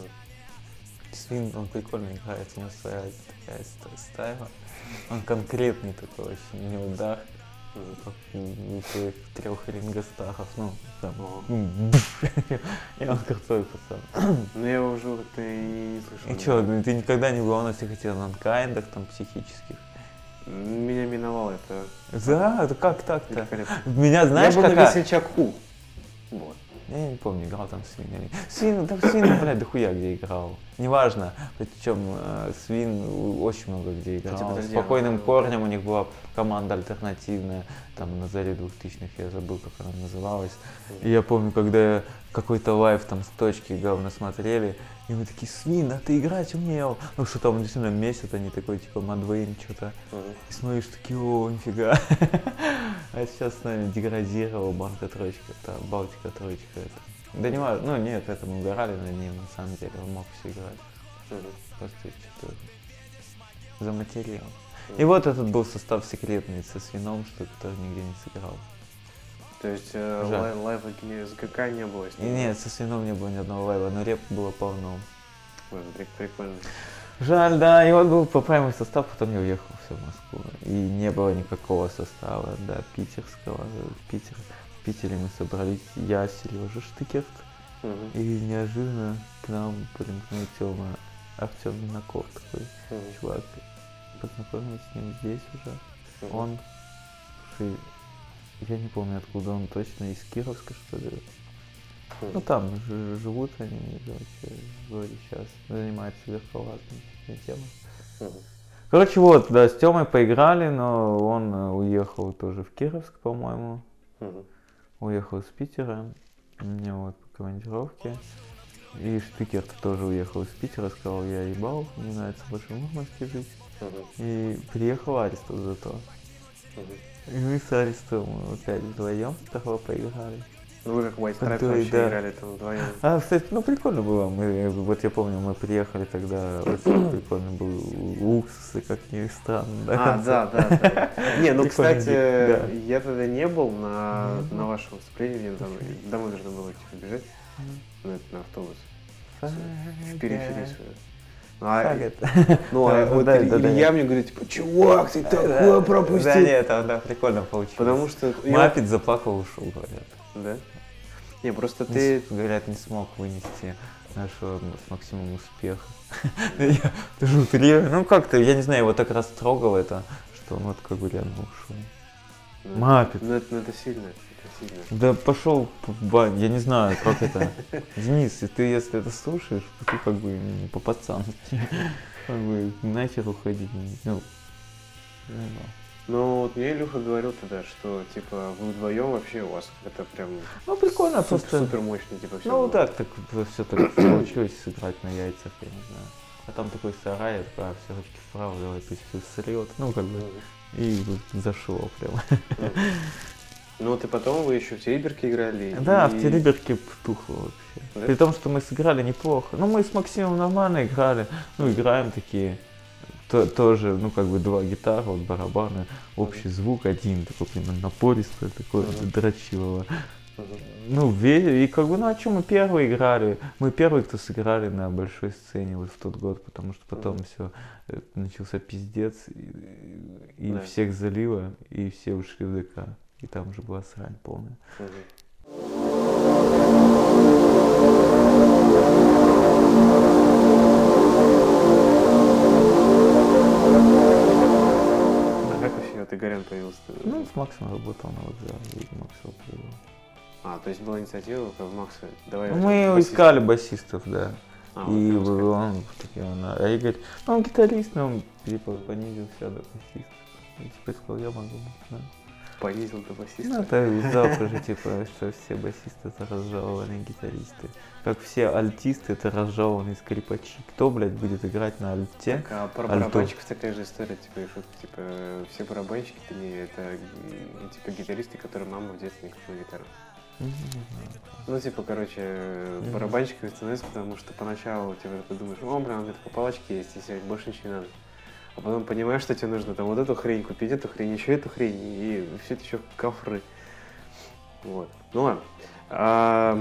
Свин, он прикольно играет, у него своя такая ст- стайла. Он конкретный такой очень, у него удар, как у трех рингостаров, ну, там, ну, и он крутой пацан.
Ну я его уже как-то и не слышал.
И чё, ну, ты никогда не был на всех этих нанкайндах там психических?
Меня миновало это.
Да, это как так-то? Меня знаешь,
я был на весельчаку. Вот.
Я не помню, играл там Свин или... Свин, да Свин, блядь, дохуя где играл. Неважно. Причем э, Свин очень много где играл.
Хотя, подожди,
Спокойным
а-
корнем у них была команда альтернативная, там на заре 2000-х, я забыл, как она называлась. И я помню, когда какой-то лайв там с точки говно смотрели, и мы такие, Свин, а ты играть умел. Ну что там действительно месяц, они такой, типа, Мадвейн, что-то.
Мгм.
И смотришь, такие, о, нифига. [laughs] А сейчас с нами деградировал Банка Троечка, это Балтика Троечка. Это. Да не важно, ну нет, это мы угорали над ним, на самом деле, он мог все играть.
Мгм.
Просто что-то заматерил. И вот этот был состав секретный со свином, что который нигде не сыграл.
То есть э, лай- лайва с ГК не было с ним?
нет, со свином не было ни одного лайва, но реп было полно.
При- Прикольно.
Жаль, да, и вот был попаемый состав, потом я уехал все в Москву. И не было никакого состава, да, питерского. В, Питер, в Питере мы собрались, я, Сережа Штыкерт,
Мгм.
и неожиданно к нам примкнул Тёма Артем Минаков такой
Мгм.
чувак. Познакомились с ним здесь уже.
Мгм.
Он, я не помню откуда он точно, из Кировска что ли. Ну там ж- живут они, короче, вроде сейчас занимаются темами.
Мгм.
Короче, вот, да, с Тёмой поиграли, но он э, уехал тоже в Кировск, по-моему.
Мгм.
Уехал из Питера. Мне вот по командировке. И Штыкер тоже уехал из Питера, сказал, я ебал, мне нравится больше в Мурманске жить.
Мгм.
И приехал Аристов зато.
Мгм.
И мы с Аристом опять вдвоем того поиграли.
Ну вы как White Stripes
Да,
вообще
да.
играли там вдвоем.
А, кстати, ну прикольно было. Мы, вот я помню, мы приехали тогда, очень [clears throat] прикольно был уксусы, как ни странно.
А, да, да, да. Не, ну, кстати,
да.
я тогда не был на, на вашем выступлении, мне там домой нужно было типа, бежать на, на автобус. В периферии свою. А,
Как это?
ну, а
Да,
вот
да,
Иль-
да, да.
Илья мне говорит, типа, чувак, ты такое пропустил.
Да нет, это да, прикольно получилось.
Потому что...
Маппет заплакал, ушел, говорят.
Да? Не, просто
Не
ты...
говорят, не смог вынести нашего с Максимом успеха. [laughs] Я даже утрирую. Ну как-то, я не знаю, его так растрогало это, что он вот как бы реально ушел.
ну,
Маппет.
Ну, это, ну, сильно, сильно.
Да пошел, я не знаю, как это. Денис, и ты если это слушаешь, ты как бы по пацански. Как бы нахер уходить. Ну, ну,
вот мне Илюха говорил тогда, что, типа, вы вдвоем вообще у вас это прям
ну прикольно,
супер,
просто
супер мощно, типа, все
Ну так, так все так получилось сыграть на яйцах, я не знаю. А там такой сарай, такая, все ручки вправо, давай пусть всё срет. Ну как бы, и вот зашло прям.
Ну, вот и потом вы еще в Териберке играли.
Да,
и-
в Териберке тухло вообще.
Да?
При том, что мы сыграли неплохо. Ну, мы с Максимом нормально играли. Ну, играем такие. То- тоже, ну, как бы два гитары, вот барабаны, общий звук один, такой прям напористый, такой.
Мгм.
Ну, и как бы, ну, о чем мы первые играли? Мы первые, кто сыграли на большой сцене вот в тот год, потому что потом
Мгм.
все начался пиздец, и, и
Да.
всех залило, и все ушли в ДК. И там уже была срань полная.
А как вообще вот Игорян появился?
Ну, с Максом работал на вокзале, и Макс его привел.
А, то есть была инициатива, как Макса, давай...
Ну, Мы
басиста.
искали басистов, да.
А, вот
и
искали.
он такие, он, а Игорь, ну, он гитарист, но он типа понизился до басиста. И типа сказал, я могу, да.
Понизил до
Ну,
басиста.
это завтра же, типа, что все басисты это разжалованные гитаристы. Как все альтисты это разжалованные скрипачи. Кто, блядь, будет играть на альте?
Так, а про барабанщиков такая же история, типа, и шутка, типа, все барабанщики, это не, это, типа, гитаристы, которые мама в детстве не купила гитару.
Ну.
Ну, типа, короче,
Мгм.
барабанщиками становится, потому что поначалу, типа, ты думаешь, о, блин, у меня по палочке есть, и больше ничего не надо. А потом понимаешь, что тебе нужно там вот эту хрень купить, эту хрень, еще эту хрень, и все это еще кофры. Вот. Ну ладно. А,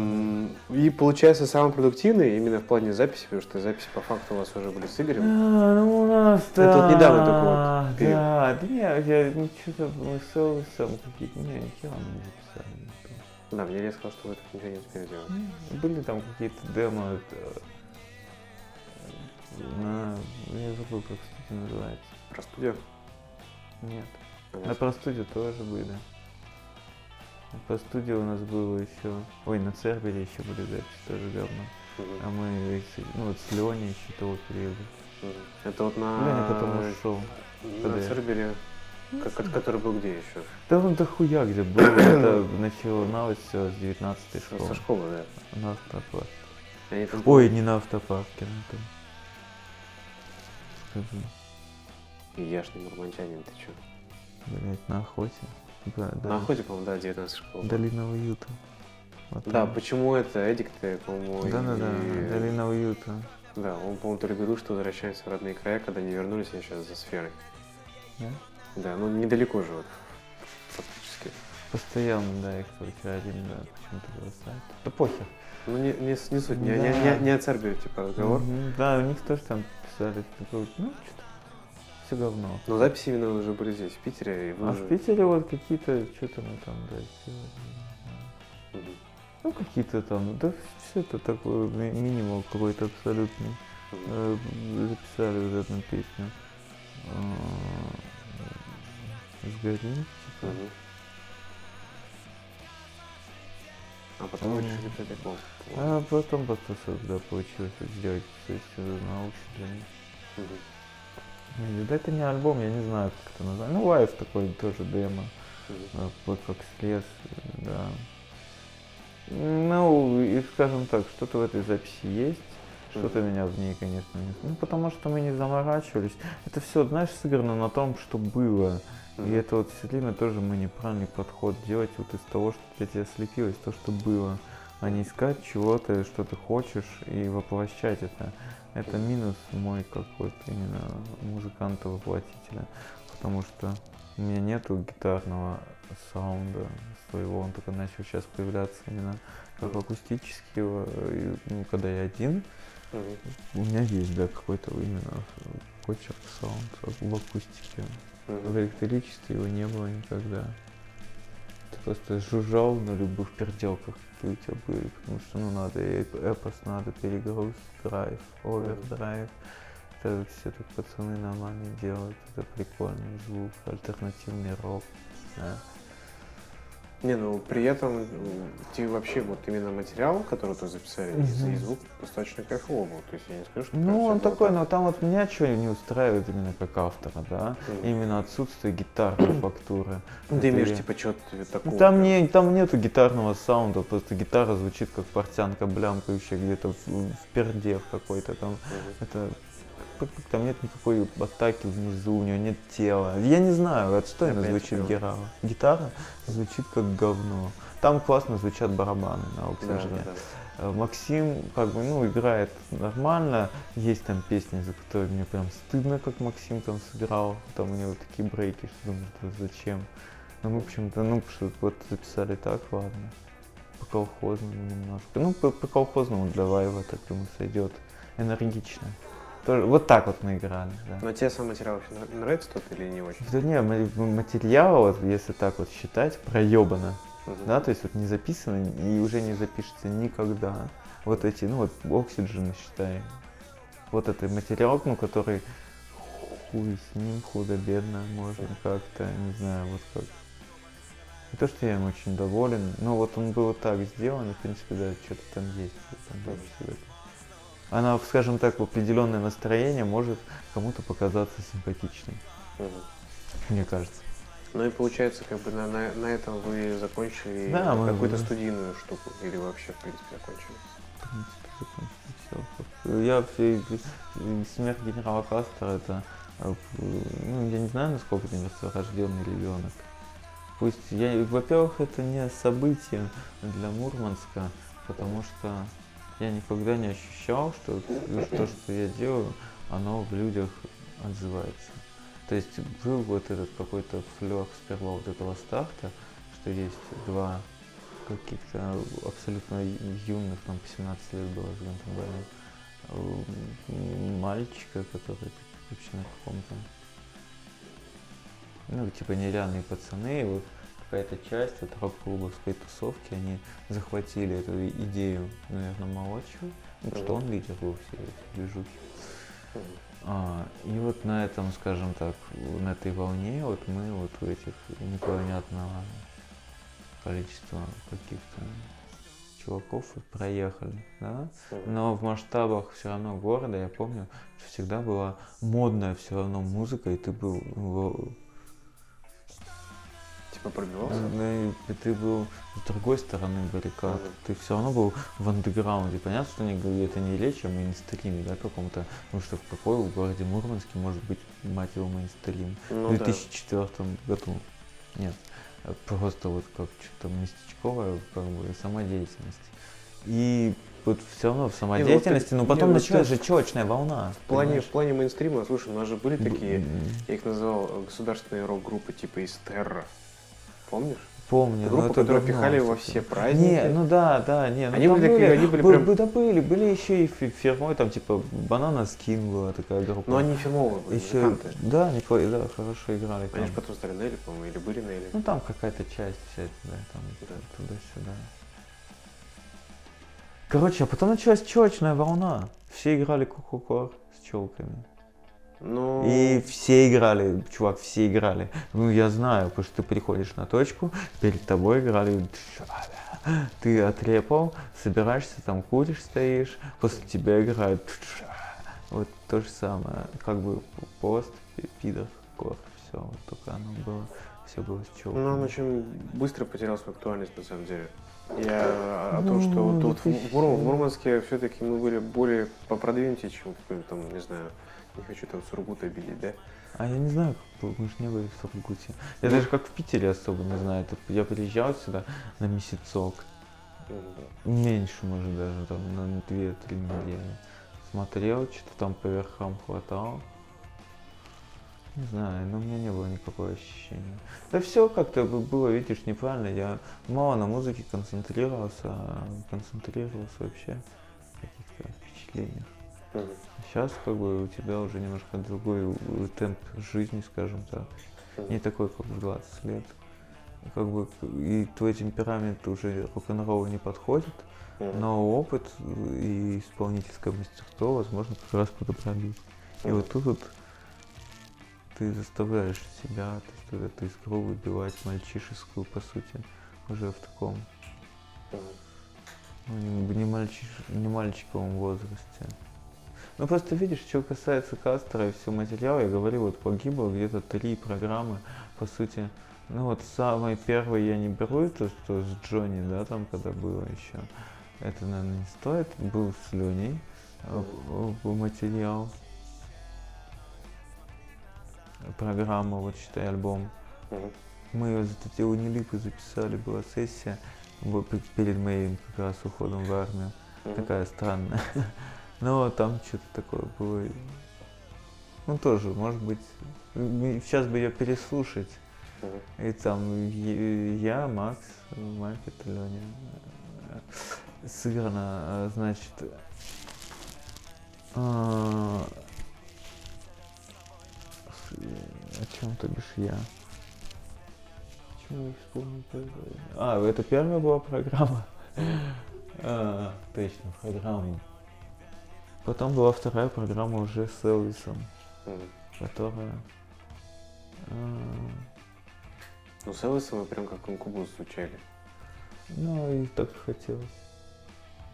и получается самый продуктивный именно в плане записи, потому что записи по факту у вас уже были с Игорем.
А, ну у нас
Это вот
да,
недавно только вот период.
Да, да не, я ну, что-то мы с Элвисом какие-то, не, мы не записали.
Да, мне Илья сказал, что вы так ничего не успели делать.
Ну, Были там какие-то демо, это, на, я забыл, как студия называется.
Про студию?
Нет.
Понятно.
На про студию тоже были. По студии у нас было еще. Ой, на Цербере еще были записи, тоже говно.
Мгм.
А мы ну, вот с Леоней еще того периода.
Это вот на...
Леня потом ушел.
На Цербере, ко- ко- который был где еще?
Да он дохуя где был. [coughs] Это начиналось все с 19
Со,
школы.
со школы, да.
На автопарке. Ой, не на автопарке, на том. Скажи,
Я ж не нормандянин, ты чё?
блять, на охоте. Да, да.
На охоте, по-моему, да, 19 школ.
Долина уюта. Вот
Да,
там.
почему это Эдик-то, по-моему,
Да, да, да,
и-
долина уюта.
Да, он, по-моему, то ли говорил, что возвращаемся в родные края, когда не вернулись, я сейчас за сферой.
Да?
Да, ну недалеко же вот, фактически.
Постоянно, да, их короче, один, да, почему-то бросает. Да похер.
Ну не, не, не суть, не, не,
Да.
не, не о Цербере, типа, разговор.
Да, у них тоже там писали, ну, что-то все говно.
Но записи именно уже были здесь, в Питере, и вы
А
уже...
в Питере вот какие-то, что-то мы там.
Мгм.
Ну, какие-то там, да, все это такое, ми- минимум какой-то абсолютный. Э, Записали вот эту песню. э, Сгори, типа.
А потом вы решили протокол.
А потом просто, да, получилось сделать научную.
Мгм.
Не, Да это не альбом, я не знаю, как это назвать. Ну, лайв такой тоже демо.
Мгм.
э, слез, да. Ну, и скажем так, что-то в этой записи есть. Что-то
Мгм.
меня в ней, конечно, не... Ну, потому что мы не заморачивались. Это все, знаешь, сыграно на том, что было. И
Мгм.
это вот все время тоже мы неправильный подход делать вот из того, что для тебя слепилось, то, что было. А не искать чего-то, что ты хочешь, и воплощать это. Это минус мой какой-то именно музыканта-воплотителя. Потому что у меня нету гитарного саунда своего, он только начал сейчас появляться именно как акустический, ну, когда я один. У меня есть, да, какой-то именно почерк, саунд в акустике. В
Мгм.
электричестве его не было никогда. Просто жужжал на любых переделках, какие у тебя были, потому что, ну, надо эпос, надо перегруз, драйв, овердрайв. Это все так пацаны нормально делают, это прикольный звук, альтернативный рок. Да.
Не, ну при этом ты вообще вот именно материал, который ты записали, з- и звук достаточно кайфово был. То есть я не скажу, что
Ну, он такой,
так.
но там вот меня что не устраивает именно как автора, да,
Мгм.
именно отсутствие гитарной [clears throat] фактуры.
Ну, ты имеешь типа что-то такого.
Ну, Там, не, там нету гитарного саунда, просто гитара звучит как портянка блямкающая где-то в, в перде в какой-то там.
Мгм.
Это там нет никакой атаки внизу, у него нет тела. Я не знаю, отстойно
Опять
звучит гитара. Гитара звучит как говно. Там классно звучат барабаны на
Да,
Оксижене.
да, да.
Э, Максим как бы, ну, играет нормально. Есть там песни, за которые мне прям стыдно, как Максим там сыграл. Там у него такие брейки, что думаю, «Да зачем. Ну, мы почему-то, ну, что вот записали так, ладно. По колхозному немножко. Ну, по, по колхозному для вайва, так думаю, сойдет. Энергично. Тоже, вот так вот мы играли, да.
Но тебе сам материал вообще нрав- нравится тот или не очень?
Да не, ма- материал, вот, если так вот считать, проебано.
Мгм.
Да, то есть вот не записано и уже не запишется никогда. Вот эти, ну вот Oxygen, считай. Вот это материал, ну, который хуй с ним, худо-бедно, можно как-то, не знаю, вот как. Не то, что я им очень доволен, но вот он был так сделан, и, в принципе, да, что-то там есть. там
Мгм.
Она, скажем так, в определенное настроение может кому-то показаться симпатичной,
Мгм.
мне кажется.
Ну и получается, как бы на, на, на этом вы закончили
Да,
какую-то
мы-
студийную штуку или вообще, в принципе, закончили?
В принципе, закончили всё. Я все, смерть генерала Кастера это, э, ну, я не знаю, насколько это мертворожденный ребенок. Пусть я, во-первых, это не событие для Мурманска, потому что я никогда не ощущал, что то, что я делаю, оно в людях отзывается. То есть был вот этот какой-то флер сперва вот этого старта, что есть два каких-то абсолютно юных, там по 17 лет было с Гантенбайлем, э, мальчика, который вообще на каком-то, ну, типа нереальные пацаны, вот какая-то часть от рок-клубовской тусовки, они захватили эту идею, наверное, молодшего, ну, что он лидер был всей этой движухи. А, и вот на этом, скажем так, на этой волне вот мы вот у этих непонятного количества каких-то чуваков проехали, да? Но в масштабах все равно города, я помню, что всегда была модная все равно музыка, и ты был
Типа пробивался?
ну, и ты был с другой стороны баррикад.
Мгм.
Ты все равно был в андеграунде. Понятно, что они говорят, это не речь о мейнстриме, да, каком-то. Потому что в какой в городе Мурманске может быть, мать его, мейнстрим?
Ну
в
да.
2004 году. Нет. Просто вот как что-то местечковая, как бы, самодеятельность. И вот все равно в самодеятельности, но
не,
потом
ну,
началась же челочная волна.
В плане,
понимаешь?
в плане мейнстрима, слушай, у нас же были такие, я их называл э, государственные рок-группы типа из Терра. Помнишь?
Помню. но
Группы,
это
которые
давно
пихали во все праздники.
Не, ну да, да, не. Ну
Они были такие, они были прям-
бы- Да были, были еще и фи- фирмой, там типа Банана Скин была такая группа.
Но они фирмовые были,
еще,
музыканты.
да, неплохо, да, хорошо играли.
Они же потом стали Нелли, по-моему, или были Нелли.
Ну там какая-то часть вся, да, там
Да.
туда-сюда. Короче, а потом началась челочная волна. Все играли кукукор с челками.
Ну,
И все играли, чувак, все играли. Ну, я знаю, потому что ты приходишь на точку, перед тобой играли, ты отрепал, собираешься, там куришь, стоишь, после тебя играют. Вот то же самое, как бы пост, пи- пидор, кор, все, вот только оно было, все было с
ну, он очень быстро потерял свою актуальность, на самом деле. Я о том,
Ну,
что вот тут в,
2000.
Мур- в Мурманске все-таки мы были более попродвинутее, чем в там, не знаю, не хочу там Сургут обидеть, да?
А я не знаю, как мы же не были в Сургуте. Я
Ну.
даже как в Питере особо не знаю. Я приезжал сюда на месяцок,
Мгм.
Меньше, может, даже там на 2-3 недели. Смотрел, что-то там по верхам хватало. Не знаю, но у меня не было никакого ощущения. Да все как-то бы было, видишь, неправильно. Я мало на музыке концентрировался, а концентрировался вообще в каких-то впечатлениях.
Мгм.
Сейчас как бы у тебя уже немножко другой э, темп жизни, скажем так. Не такой, как в 20 лет. Как бы и твой темперамент уже рок-н-роллу не подходит,
Мгм.
но опыт э, и исполнительское мастерство, возможно, как раз подобрались. И вот тут вот ты заставляешь себя, вот эту искру выбивать мальчишескую, по сути, уже в таком ну, не, не мальчиш, не мальчиковом возрасте. Ну просто видишь, что касается Кастера и всего материала, я говорил, вот погибло где-то три программы, по сути. Ну вот самый первый я не беру, это что с Джонни, да, там когда было еще. Это, наверное, не стоит. Был с Леней э, материал. Программа, вот считай, альбом. Мы ее за у Нелипы записали, была сессия вот перед моим как раз уходом в армию. Такая странная. [laughs] Но там что-то такое было. Ну тоже, может быть, сейчас бы ее переслушать. И там я, Макс, Маркет, Леня. Сыграно, э, значит, а, о чем то бишь я? Почему я вспомнил про это? А, это первая была программа. [laughs] А, точно, программа. Потом была вторая программа уже с Элвисом,
Мгм.
которая... а,
Ну, с Элвисом мы прям как инкубус звучали.
Ну, и так хотелось.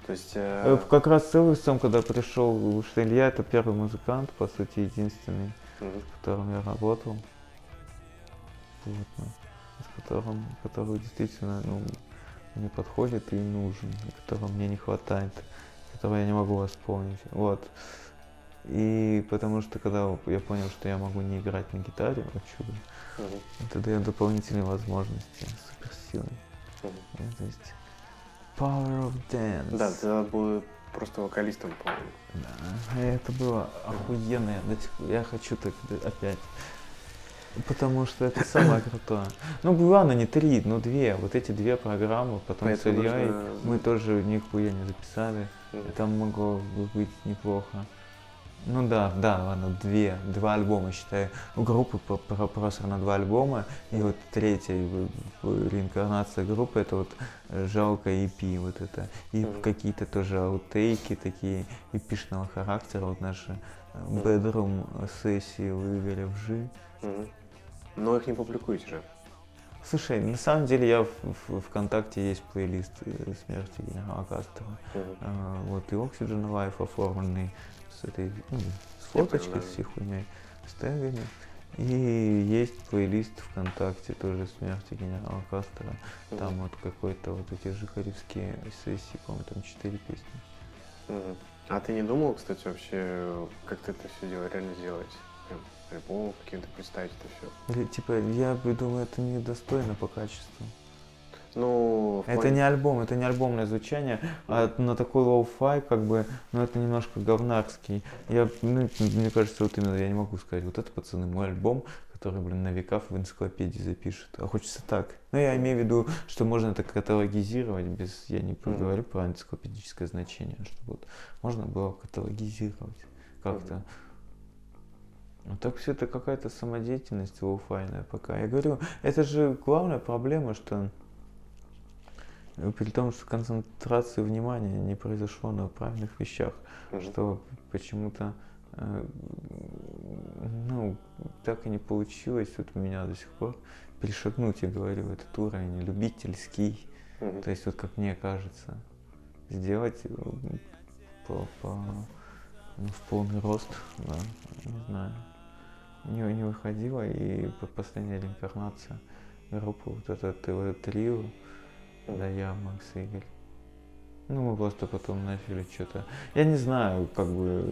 То есть...
Э,
э,
Как раз с Элвисом, когда пришел, что Илья это первый музыкант, по сути, единственный,
мгм.
с которым я работал. Плотно. С которым, который действительно ну, мне подходит и нужен, и которого мне не хватает, которого я не могу восполнить. Вот. И потому что когда я понял, что я могу не играть на гитаре, вот чудо,
Мгм.
это дает дополнительные возможности, суперсилы. Э, То есть Power of Dance.
Да, ты был просто вокалистом, по-моему.
Да, это было охуенно. Я, я хочу так опять. Потому что это самое [coughs] крутое. Ну, ладно, не три, но две. Вот эти две программы, потом с
Поэтому
Ильей,
нужно-
мы тоже нихуя не записали. Там могло бы быть неплохо. Ну да, да, ладно, две, два альбома, считаю. У группы просто на два альбома, и вот третья в- в- реинкарнация группы, это вот жалко EP, вот это. И
Мгм.
какие-то тоже аутейки такие эпичного характера, вот наши э, бедрум сессии в Игоре вжи.
Мгм. Но их не публикуете же.
Слушай, на самом деле я в, в- ВКонтакте есть плейлист э, смерти генерала Кастера.
Мгм.
А, вот и Oxygen Life оформленный с этой, ну, с фоточкой, с всей хуйней, с тегами. И есть плейлист ВКонтакте тоже смерти генерала Кастера.
Мгм.
Там вот какой-то вот эти жихаревские сессии, по-моему, там четыре песни.
Мгм. А ты не думал, кстати, вообще, как ты это все дело реально сделать? Прям альбом каким-то представить это все?
Или, типа, я думаю, это недостойно по качеству.
Ну,
Это
плане-
не альбом, это не альбомное звучание, а на такой лоу-фай, как бы, ну это немножко говнарский. Я, ну, мне кажется, вот именно я не могу сказать, вот это, пацаны, мой альбом, который, блин, на веках в энциклопедии запишет. А хочется так. Но я имею в виду, что можно это каталогизировать без, я не говорю про энциклопедическое значение, что вот можно было каталогизировать как-то. Ну так все это какая-то самодеятельность лоу-файная пока. Я говорю, это же главная проблема, что при том, что концентрация внимания не произошло на правильных вещах,
Мгм.
что почему-то э, ну, так и не получилось вот у меня до сих пор перешагнуть, я говорю, этот уровень любительский,
Мгм.
то есть вот как мне кажется, сделать э, по, по- ну, в полный рост, да, не знаю, не, не выходило, и по- последняя реинкарнация группы, вот это трио, да, я, Макс и Игорь. Ну, мы просто потом начали что-то. Я не знаю, как бы.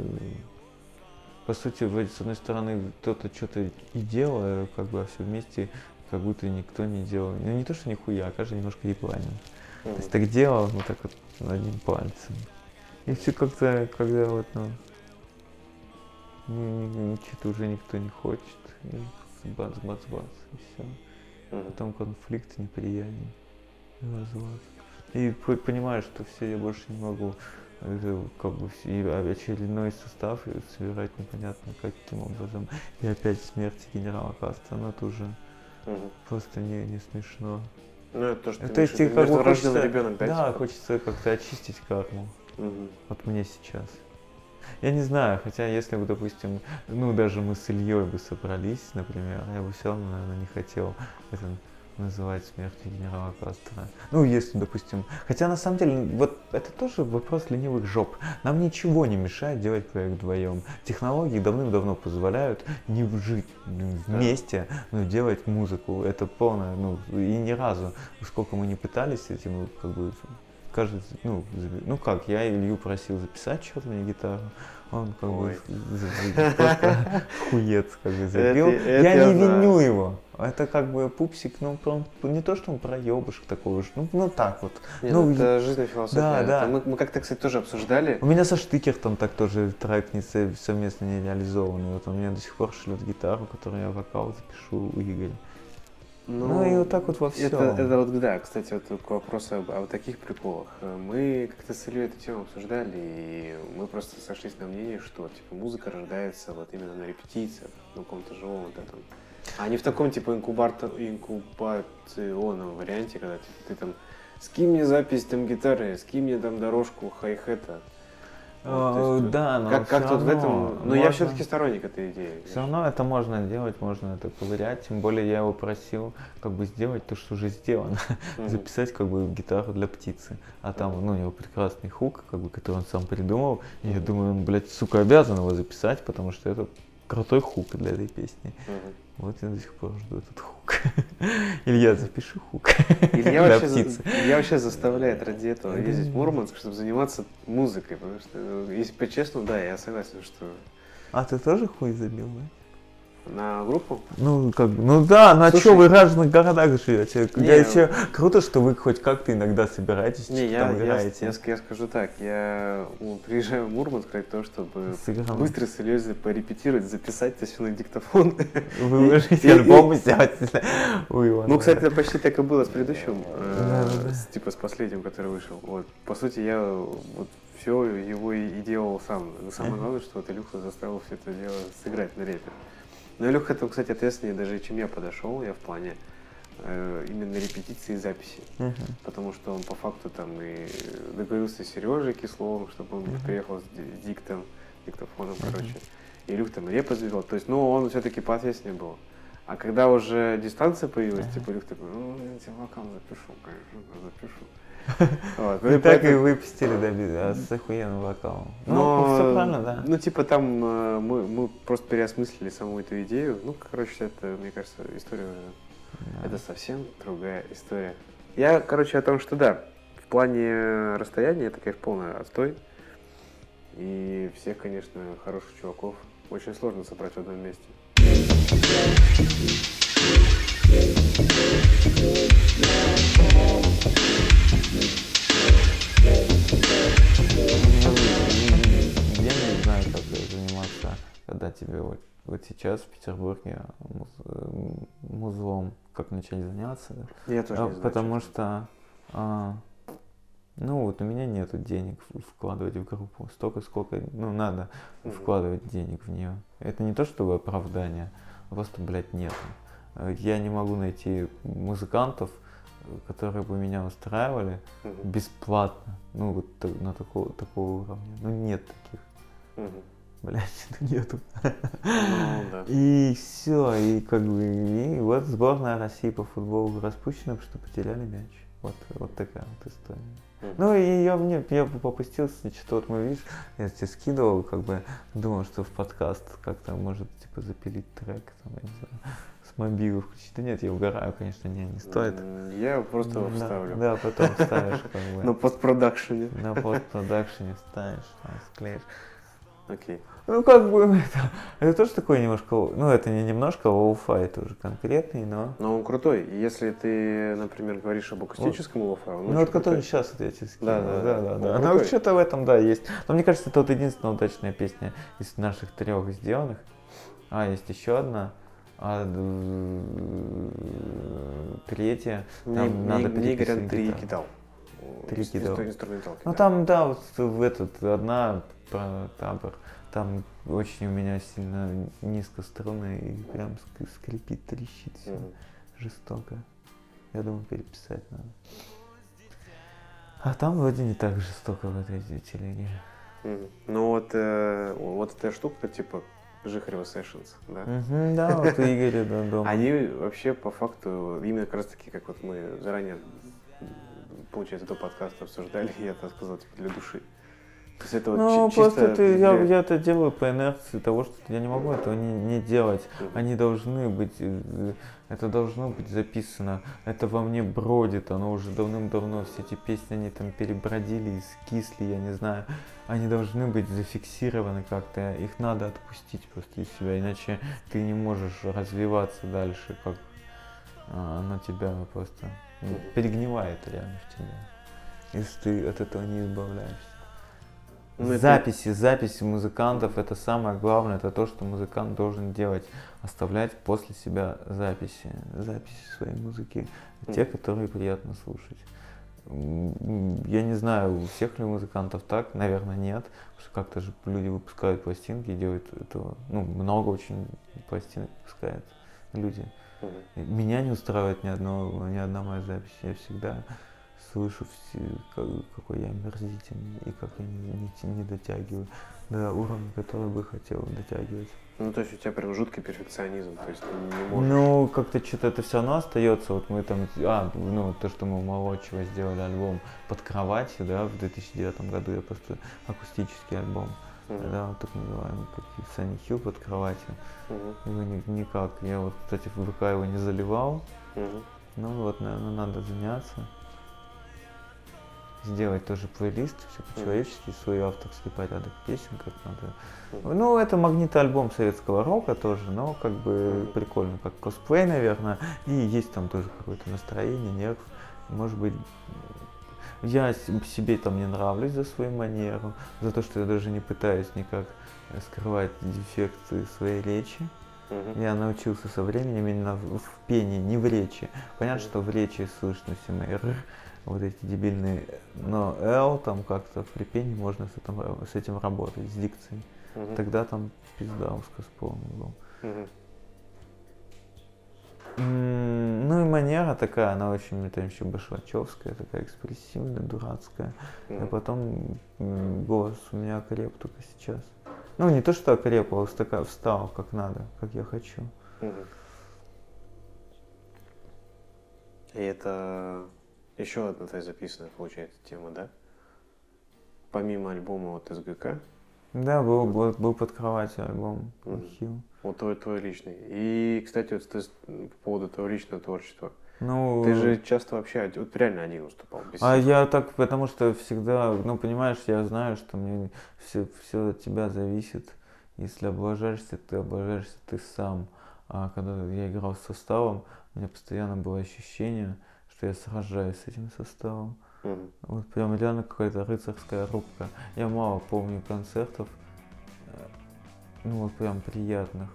По сути, вроде, с одной стороны, кто-то что-то и делал, как бы, а все вместе, как будто никто не делал. Ну, не то, что нихуя, а каждый немножко ебланил. То
Мгм.
есть так делал, ну так вот одним пальцем. И все как-то, когда вот, ну, что-то уже никто не хочет. И бац-бац-бац, и все. Потом конфликт, неприятие, и развод. И понимаешь, что все, я больше не могу это как бы и очередной состав и собирать непонятно каким образом. И опять смерть генерала Кастро, ну это уже
Мгм.
просто не, не смешно.
Ну, это то, что
То есть как бы хочется,
ребенок, да?
да,
типа?
хочется как-то очистить карму.
Мгм.
Вот мне сейчас. Я не знаю, хотя если бы, допустим, ну даже мы с Ильей бы собрались, например, я бы все равно, наверное, не хотел это называть смертью генерала Кастро. Ну, если, допустим, хотя на самом деле, вот это тоже вопрос ленивых жоп. Нам ничего не мешает делать проект вдвоем. Технологии давным-давно позволяют не жить вместе, но делать музыку. Это полное, ну, и ни разу, сколько мы не пытались этим, как бы, каждый, ну, ну как, я Илью просил записать что-то мне гитару, он как
Ой.
бы просто хуец как бы забил.
Это- это
я
я
не
знаю.
виню его. Это как бы пупсик, ну, он не то, что он проебышек такой уж, ну, ну так вот.
Не,
ну,
это жизненная философия.
да,
Это
да.
Мы, мы как-то, кстати, тоже обсуждали.
У меня со Штыкертом так тоже трек не со- совместно не реализованный. Вот он мне до сих пор шлет гитару, которую я вокал запишу у Игоря. Ну, и вот так вот во всем.
Это, это вот, да, кстати, вот к вопросу об, о вот таких приколах. Э, Мы как-то с Ильей эту тему обсуждали, и мы просто сошлись на мнении, что, типа, музыка рождается вот именно на репетициях, на каком-то живом вот этом. А не в таком, типа, инкубатор, инкубационном варианте, когда типа, ты там скинь мне запись там гитары, скинь мне там дорожку хай-хета.
А,
Вот, то есть,
да, но
как, как тут в этом... Но я
можно-
все-таки сторонник этой идеи.
Все равно это можно делать, можно это ковырять. Тем более я его просил как бы сделать то, что уже сделано. [laughs]
Мгм.
Записать как бы гитару для птицы. А там, ну, у него прекрасный хук, как бы, который он сам придумал. И я думаю, он, блядь, сука, обязан его записать, потому что это крутой хук для этой песни.
Мгм.
Вот я до сих пор жду этот хук. [laughs] Илья, запиши хук
Илья [laughs] вообще,
птицы.
Илья вообще заставляет ради этого ездить в Мурманск, чтобы заниматься музыкой, потому что, э, если по-честному, да, я согласен, что
А ты тоже хуй забил, да?
На группу
Ну, как ну да, ну а
Слушай,
что, вы в разных городах живете?
Не,
Я ещё- круто, что вы хоть как-то иногда собираетесь,
Не, я,
там
я,
играете.
я, ск- я скажу так, я ну, приезжаю в Мурманск ради того, чтобы
Сыграл.
быстро, серьезно порепетировать, записать это все на диктофон.
Выложить [laughs]
И- и-
альбом сделать.
Ну, кстати, это почти так и было с предыдущим, э, типа с последним, который вышел. Вот, по сути, я вот все его и, делал сам. Но самое главное, что вот Илюха заставил все это дело сыграть на репе. Но Илюха это, кстати, ответственнее даже, чем я подошел, я в плане э, именно репетиции и записи.
Мгм.
Потому что он по факту там и договорился с Сережей Кисловым, чтобы он
Мгм.
приехал с ди- диктом, диктофоном,
Мгм.
короче. И Илюх там репы завел. То есть, ну, он все-таки поответственнее был. А когда уже дистанция появилась,
Ага.
типа, Илюх такой, ну, я тебе вокал запишу, конечно, запишу. [laughs] Вот, ну,
И так и
поэтому-
выпустили, да, без- а, с охуенным вокалом. Ну,
но,
все правильно, да.
Ну, типа там э, мы, мы просто переосмыслили саму эту идею. Ну, короче, это, мне кажется, история
Да.
Это совсем другая история. Я, короче, о том, что да, в плане расстояния это, конечно, полный отстой. И всех, конечно, хороших чуваков очень сложно собрать в одном месте.
Я когда тебе вот, вот сейчас в Петербурге муз- э, музлом, как начать заняться.
Я тоже
А,
не знаю,
потому
честно.
что, а, ну вот у меня нету денег вкладывать в группу столько, сколько, ну надо
Мгм.
вкладывать денег в нее. Это не то чтобы оправдание, а просто, блядь, нету. Э, Я не могу найти музыкантов, которые бы меня устраивали
Мгм.
бесплатно. Ну вот на такого, такого уровня. Ну нет таких.
Мгм.
Блядь, [laughs] ну нету.
Ну, да.
И все, и как бы, и вот сборная России по футболу распущена, потому что потеряли мяч. Вот, вот такая вот история. Ну и я мне, я попустился, что вот мы, видишь, я тебе скидывал, как бы думал, что в подкаст как-то может типа запилить трек, там, я не знаю, с мобилы включить. Да нет, я угораю, конечно, не, не стоит.
Я просто его
Да,
вставлю.
Да, потом вставишь, как [laughs] бы.
На постпродакшене.
На постпродакшене вставишь, там, склеишь.
Окей.
Ну, как бы, [laughs] это, это тоже такой немножко, ну, это не немножко, а лоу-фай, это уже конкретный, но...
Но он крутой. Если ты, например, говоришь об акустическом лоу-фае, он
Ну, вот который сейчас вот я тебе скинул.
Да, да,
да,
да.
да. Да. Ну, что-то в этом, да, есть. Но мне кажется, это вот единственная удачная песня из наших трех сделанных. А, есть еще одна. А третья.
Мне,
Там
мне,
надо
мне
переписывать
говорят,
гитару.
кидал.
Треки,
инстру-
да.
инструменталки.
Ну там, да, вот в этот, одна про табор, там очень у меня сильно низко струны и прям ск- скрипит, трещит все.
Мгм.
Жестоко. Я думаю, переписать надо. А там вроде не так жестоко в этой телеге.
Мгм. Ну вот, э, вот эта штука, типа Жихарева Sessions, да?
Мгм, да, [laughs] вот у Игоря, да, дома.
Они вообще по факту, именно как раз таки, как вот мы заранее, получается, до подкаста обсуждали, [laughs] я так сказал, типа для души. То есть это
Ну, просто ты, я,
для-
я это делаю по инерции того, что я не могу этого не, не делать. Они должны быть, э, это должно быть записано, это во мне бродит, оно уже давным-давно, все эти песни, они там перебродили, скисли, я не знаю. Они должны быть зафиксированы как-то, их надо отпустить просто из себя, иначе ты не можешь развиваться дальше, как а, оно тебя просто ну, перегнивает реально в тебя, если ты от этого не избавляешься.
Ну, это-
записи, записи музыкантов это самое главное, это то, что музыкант должен делать, оставлять после себя записи, записи своей музыки, те, которые приятно слушать. Я не знаю, у всех ли музыкантов так, наверное, нет, потому что как-то же люди выпускают пластинки делают этого, ну, много очень пластинок выпускают люди. Меня не устраивает ни, одно, ни одна моя запись. Я всегда слышу, все, как- какой я мерзительный и как я не, не не дотягиваю до уровня, который бы хотел дотягивать.
Ну, то есть у тебя прям жуткий перфекционизм, то есть ты не можешь...
Ну, как-то что-то это все равно остается. Вот мы там, а, ну, то, что мы у Молодчего сделали альбом под кроватью, да, в 2009 году, я просто акустический альбом,
Мгм.
да, вот так называемый, как и Sunny Hill под кроватью.
Мгм.
Его ни- никак, я вот, кстати, в ВК его не заливал,
Мгм.
Ну вот, наверное, надо заняться. Сделать тоже плейлист, все по-человечески, свой авторский порядок песен, как надо. Ну, это магнит-альбом советского рока тоже, но как бы прикольно, как косплей, наверное. И есть там тоже какое-то настроение, нерв. Может быть, я себе там не нравлюсь за свою манеру, за то, что я даже не пытаюсь никак скрывать дефекты своей речи.
Мгм.
Я научился со временем именно в, в пении, не в речи. Понятно,
Мгм.
что в речи слышно все мои «р», вот эти дебильные, но L там как-то при пении можно с этим, с этим работать, с дикцией.
Мгм.
Тогда там пиздаускас полный был. М, Ну и манера такая, она очень там еще башлачевская, такая экспрессивная, дурацкая. А
Мгм.
потом голос у меня окреп только сейчас. Ну не то, что окреп, а устака- встал как надо, как я хочу.
Мгм. И это еще одна твоя записанная, получается, тема, да? Помимо альбома вот СГК,
Да, был, был, был под кроватью альбом
Мгм.
Хилл.
вот твой, твой личный. И, кстати, вот ты по поводу твоего личного творчества.
Ну,
Ты же часто вообще вот реально один выступал. Без
а
всех.
я так, потому что всегда, ну, понимаешь, я знаю, что мне все, все от тебя зависит. Если облажаешься, ты облажаешься ты сам. А когда я играл с составом, у меня постоянно было ощущение, что я сражаюсь с этим составом.
Мгм.
Вот прям реально какая-то рыцарская рубка. Я мало помню концертов, э, ну вот прям приятных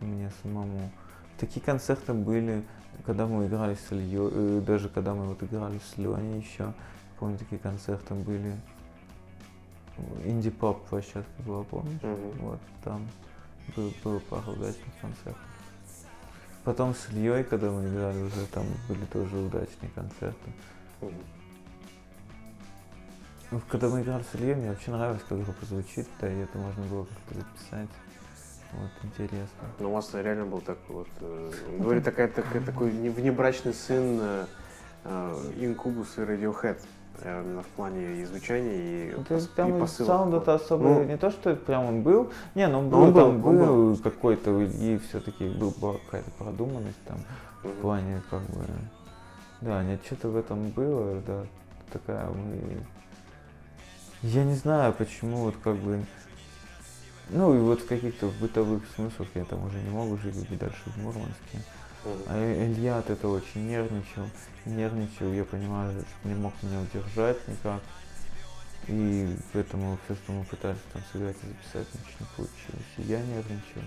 мне самому. Такие концерты были, когда мы играли с Ильей, э, даже когда мы вот играли с Леней еще. Помню, такие концерты были. Инди-поп площадка была, помнишь?
Мгм.
Вот там был, было пару удачных концертов. Потом с Ильей, когда мы играли уже, там были тоже удачные концерты. Ну, Когда мы играли с Ильей, мне вообще нравилось, как группа звучит, да, и это можно было как-то записать. Вот, интересно.
Ну, у вас реально был такой вот, э, [laughs] говорит, такая, такая, такой не- внебрачный сын э, э, Инкубус и Radiohead. Именно в плане и звучания, и,
Ну, то есть
и посыла.
саунд-то особо
Ну,
не то, что прям он был, не, ну был,
он был,
там
он
был, какой-то у Ильи все-таки был, была какая-то продуманность там в
мгм.
плане как бы, да, нет, что-то в этом было, да, такая мы, я не знаю, почему вот как бы, ну и вот в каких-то бытовых смыслах я там уже не могу жить где дальше в Мурманске. А Илья от этого очень нервничал. Нервничал, я понимаю, что не мог меня удержать никак. И поэтому все, что мы пытались там сыграть и записать, ничего не получилось. И я нервничал.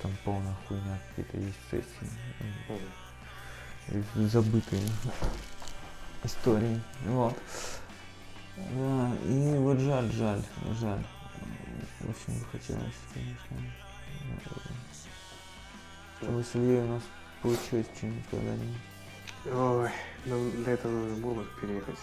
Там полная хуйня какие-то есть сессии. И забытые. истории. Вот. Да, и вот жаль, жаль, жаль. Очень бы хотелось, конечно. Чтобы с Ильей у нас получилось что-нибудь когда-нибудь.
Ой, нам для этого нужно было переехать.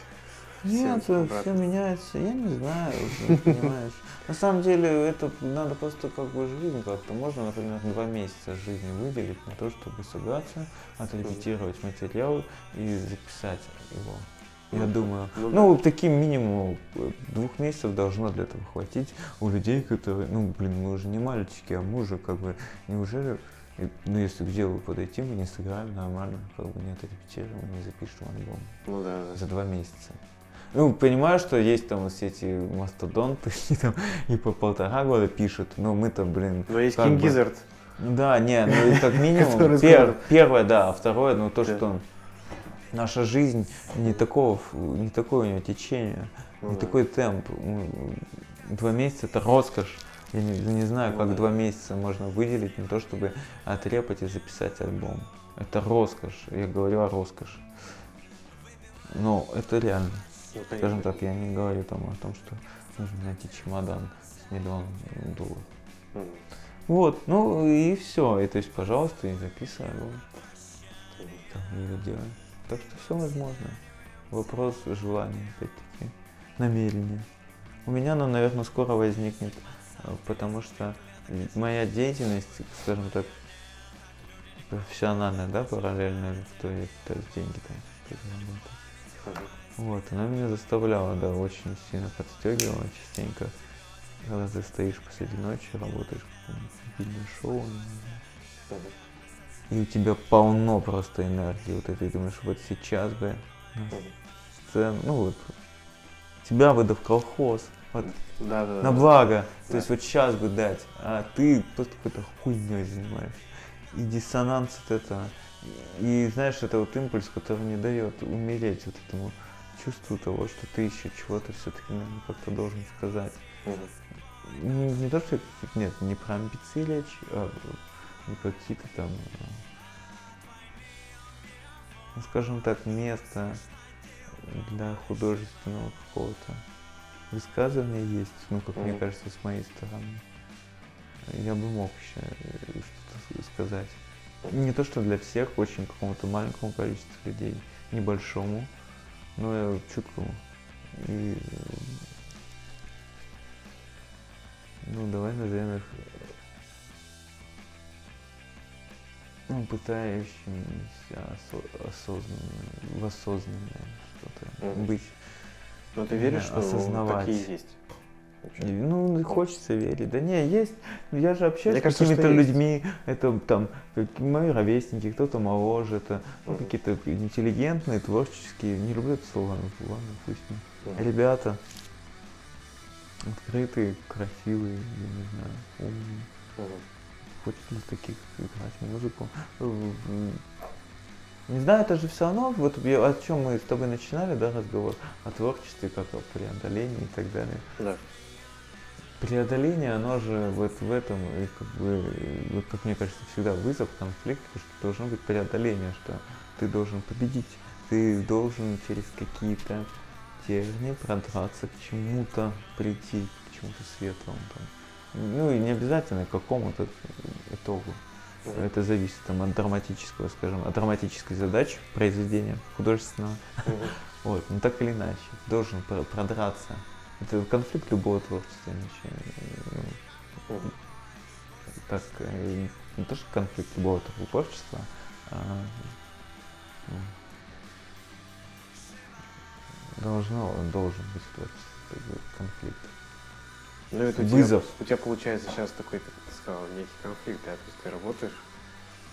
Нет, все меняется, я не знаю, уже, [laughs] понимаешь. На самом деле это надо просто как бы жизнь как-то. Можно, например, два месяца жизни выделить на то, чтобы собраться, отрепетировать материал и записать его. Я
Ну,
думаю,
ну
ну, таким минимум э, двух месяцев должно для этого хватить у людей, которые, ну, блин, мы уже не мальчики, а мы уже как бы, неужели, ну, если к делу подойти, мы не сыграем нормально, как бы не отрепетируем, не запишем альбом
Ну да, да.
за два месяца. Ну, понимаю, что есть там все эти мастодонты, [laughs] и, там, и по полтора года пишут, но мы-то, блин...
Но есть King
бы-
Gizzard.
Да, не, ну как [laughs] минимум, пер- первое, да, а второе, ну то, что наша жизнь не такого, не такое у нее течение,
Ну
не
да.
такой темп. Ну, Два месяца это роскошь. Я не, не знаю,
Ну
как два месяца можно выделить на то, чтобы отрепать и записать альбом. Это роскошь. Я говорю о роскоши. Но это реально.
Ну,
Скажем так, я не говорю там о том, что нужно найти чемодан с миллионом долларов. Вот, ну и все. И то есть, пожалуйста, и записывай альбом. Там ее делаем. Так что все возможно. Вопрос желания, опять-таки, намерения. У меня оно, наверное, скоро возникнет, потому что моя деятельность, скажем так, профессиональная, да, параллельно, то я пытаюсь деньги там зарабатывать.
Мгм.
Вот, она меня заставляла, да, очень сильно подстегивала частенько. Когда ты стоишь посреди ночи, работаешь в шоу,
Мгм.
и у тебя полно просто энергии. Вот и ты думаешь, вот сейчас бы на
Мгм.
сцену, ну вот, тебя бы в колхоз, вот,
Да, да,
на
да.
благо, то
Да.
есть вот сейчас бы дать, а ты просто какой-то хуйней занимаешься. И диссонанс от этого. И знаешь, это вот импульс, который не дает умереть вот этому чувству того, что ты еще чего-то все-таки наверное, как-то должен сказать. Не, не то, что нет, не про амбиции речь, а не про какие-то там, ну, скажем так, место для художественного какого-то высказывания есть, ну, как мне
Мгм.
кажется, с моей стороны. Я бы мог еще э, что-то сказать. Не то, что для всех, очень какому-то маленькому количеству людей, небольшому, но чуткому. И э, ну, давай назовем их ну, пытающимися осо- осознанно, в осознанное что-то
Мгм.
быть.
Но ты веришь,
Да,
что
осознавать.
такие есть?
И, Ну, хочется верить. Да не, есть. Я же общаюсь
Мне
с какими-то
есть.
людьми. Это там мои ровесники, кто-то моложе, это ну, какие-то интеллигентные, творческие. Не люблю это слово, ну ладно, пусть. не.
Мгм.
Ребята открытые, красивые, я не знаю, умные. Хочется таких играть музыку. Не знаю, это же все равно, вот о чем мы с тобой начинали, да, разговор, о творчестве, как о преодолении и так далее.
Да.
Преодоление, оно же вот в этом, и как бы, вот как мне кажется, всегда вызов, конфликт, потому что должно быть преодоление, что ты должен победить, ты должен через какие-то терни продраться к чему-то, прийти к чему-то светлому. Там. Ну и не обязательно к какому-то итогу.
Мгм.
Это зависит там, от драматического, скажем, от драматической задачи произведения художественного. [laughs] Вот, ну так или иначе, должен про- продраться. Это конфликт любого творчества, э,
Мгм.
так, э, не то, что конфликт любого творчества, а ну, должно, должен быть такой конфликт.
Ну, это у тебя-
Вызов.
У тебя получается сейчас такой, сказал, некий конфликт, да, то есть ты работаешь,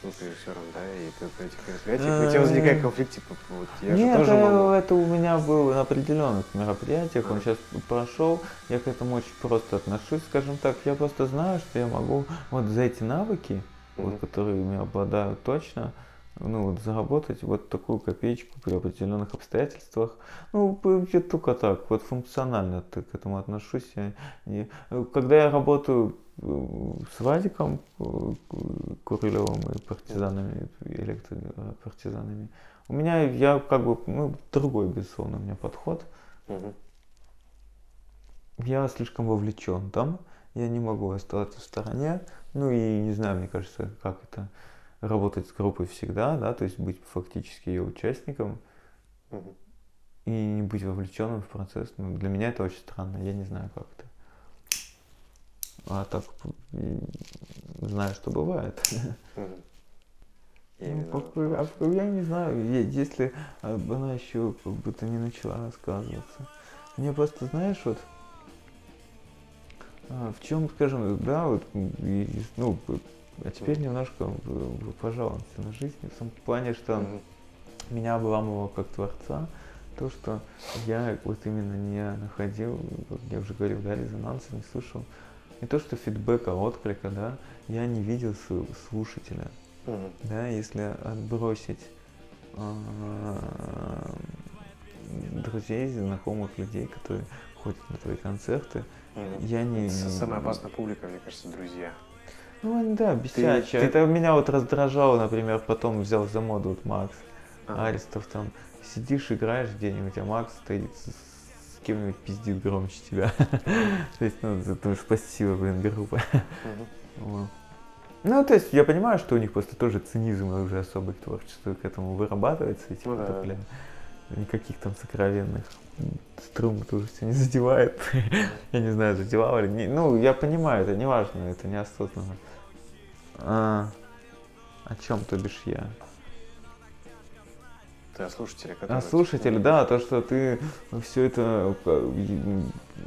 ну, ты режиссером, да, и ты на этих мероприятиях, у тебя возникает конфликт, типа, вот, я
Нет,
же тоже
э,
могу.
это у меня было на определенных мероприятиях, он сейчас прошел, я к этому очень просто отношусь, скажем так, я просто знаю, что я могу вот за эти навыки, вот, которые у меня обладают точно, ну вот заработать вот такую копеечку при определенных обстоятельствах. Ну, я только так, вот функционально ты к этому отношусь. Я не- э, Когда я работаю э, с Вадиком э, Курилевым и партизанами, электропартизанами, У меня, я как бы, ну, другой, безусловно, у меня подход.
Мгм.
Я слишком вовлечен там, я не могу оставаться в стороне. Ну и не знаю, мне кажется, как это работать с группой всегда, да, то есть быть фактически ее участником
Мгм.
и не быть вовлеченным в процесс. Ну, для меня это очень странно, я не знаю, как это. А так знаю, что бывает. Ну, а я не знаю, если а, она еще как будто не начала рассказываться. Мне просто, знаешь, вот а, в чем, скажем, да, вот, и- ну, а теперь немножко пожалуйста на жизнь, в том плане, что
Мгм.
меня обламывало как творца, то, что я вот именно не находил, я уже говорил, да, резонанса, не слышал, не то, что фидбэка, отклика, да, я не видел су- слушателя,
Мгм.
да, если отбросить а, друзей, знакомых людей, которые ходят на твои концерты,
Мгм.
я не...
С- Самая опасная публика, мне кажется, друзья.
Ну, они, да, бесячие.
ты-
Это меня вот раздражало, например, потом взял за моду вот Макс
Ага.
Аристов там. Сидишь, играешь где-нибудь, а Макс стоит кем-нибудь пиздит громче тебя. [laughs] То есть, ну, ты думаешь, спасибо, блин, группа. [laughs] Вот. Ну, то есть я понимаю, что у них просто тоже цинизм уже особый к творчеству к этому вырабатывается, и типа,
Ну да,
бля, никаких там сокровенных струн это уже все не задевает. [laughs] я не знаю, задевал или не. Ну, я понимаю, это не важно, это неосознанно. А, о чем, то бишь, я?
Ты о слушателе,
А
который...
слушатель, да, то, что ты все это... э,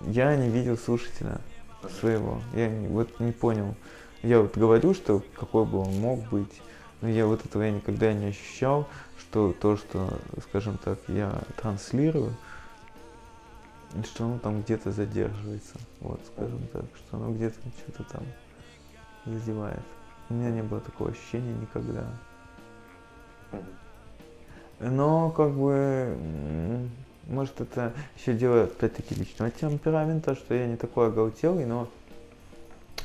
Я не видел слушателя своего. Я не- вот не понял. Я вот говорю, что какой бы он мог быть, но я вот этого я никогда не ощущал, что то, что, скажем так, я транслирую, что оно там где-то задерживается. Вот, скажем так, что оно где-то что-то там задевает. У меня не было такого ощущения никогда.
Мгм.
Но как бы, может это еще дело опять-таки личного темперамента, что я не такой оголтелый, но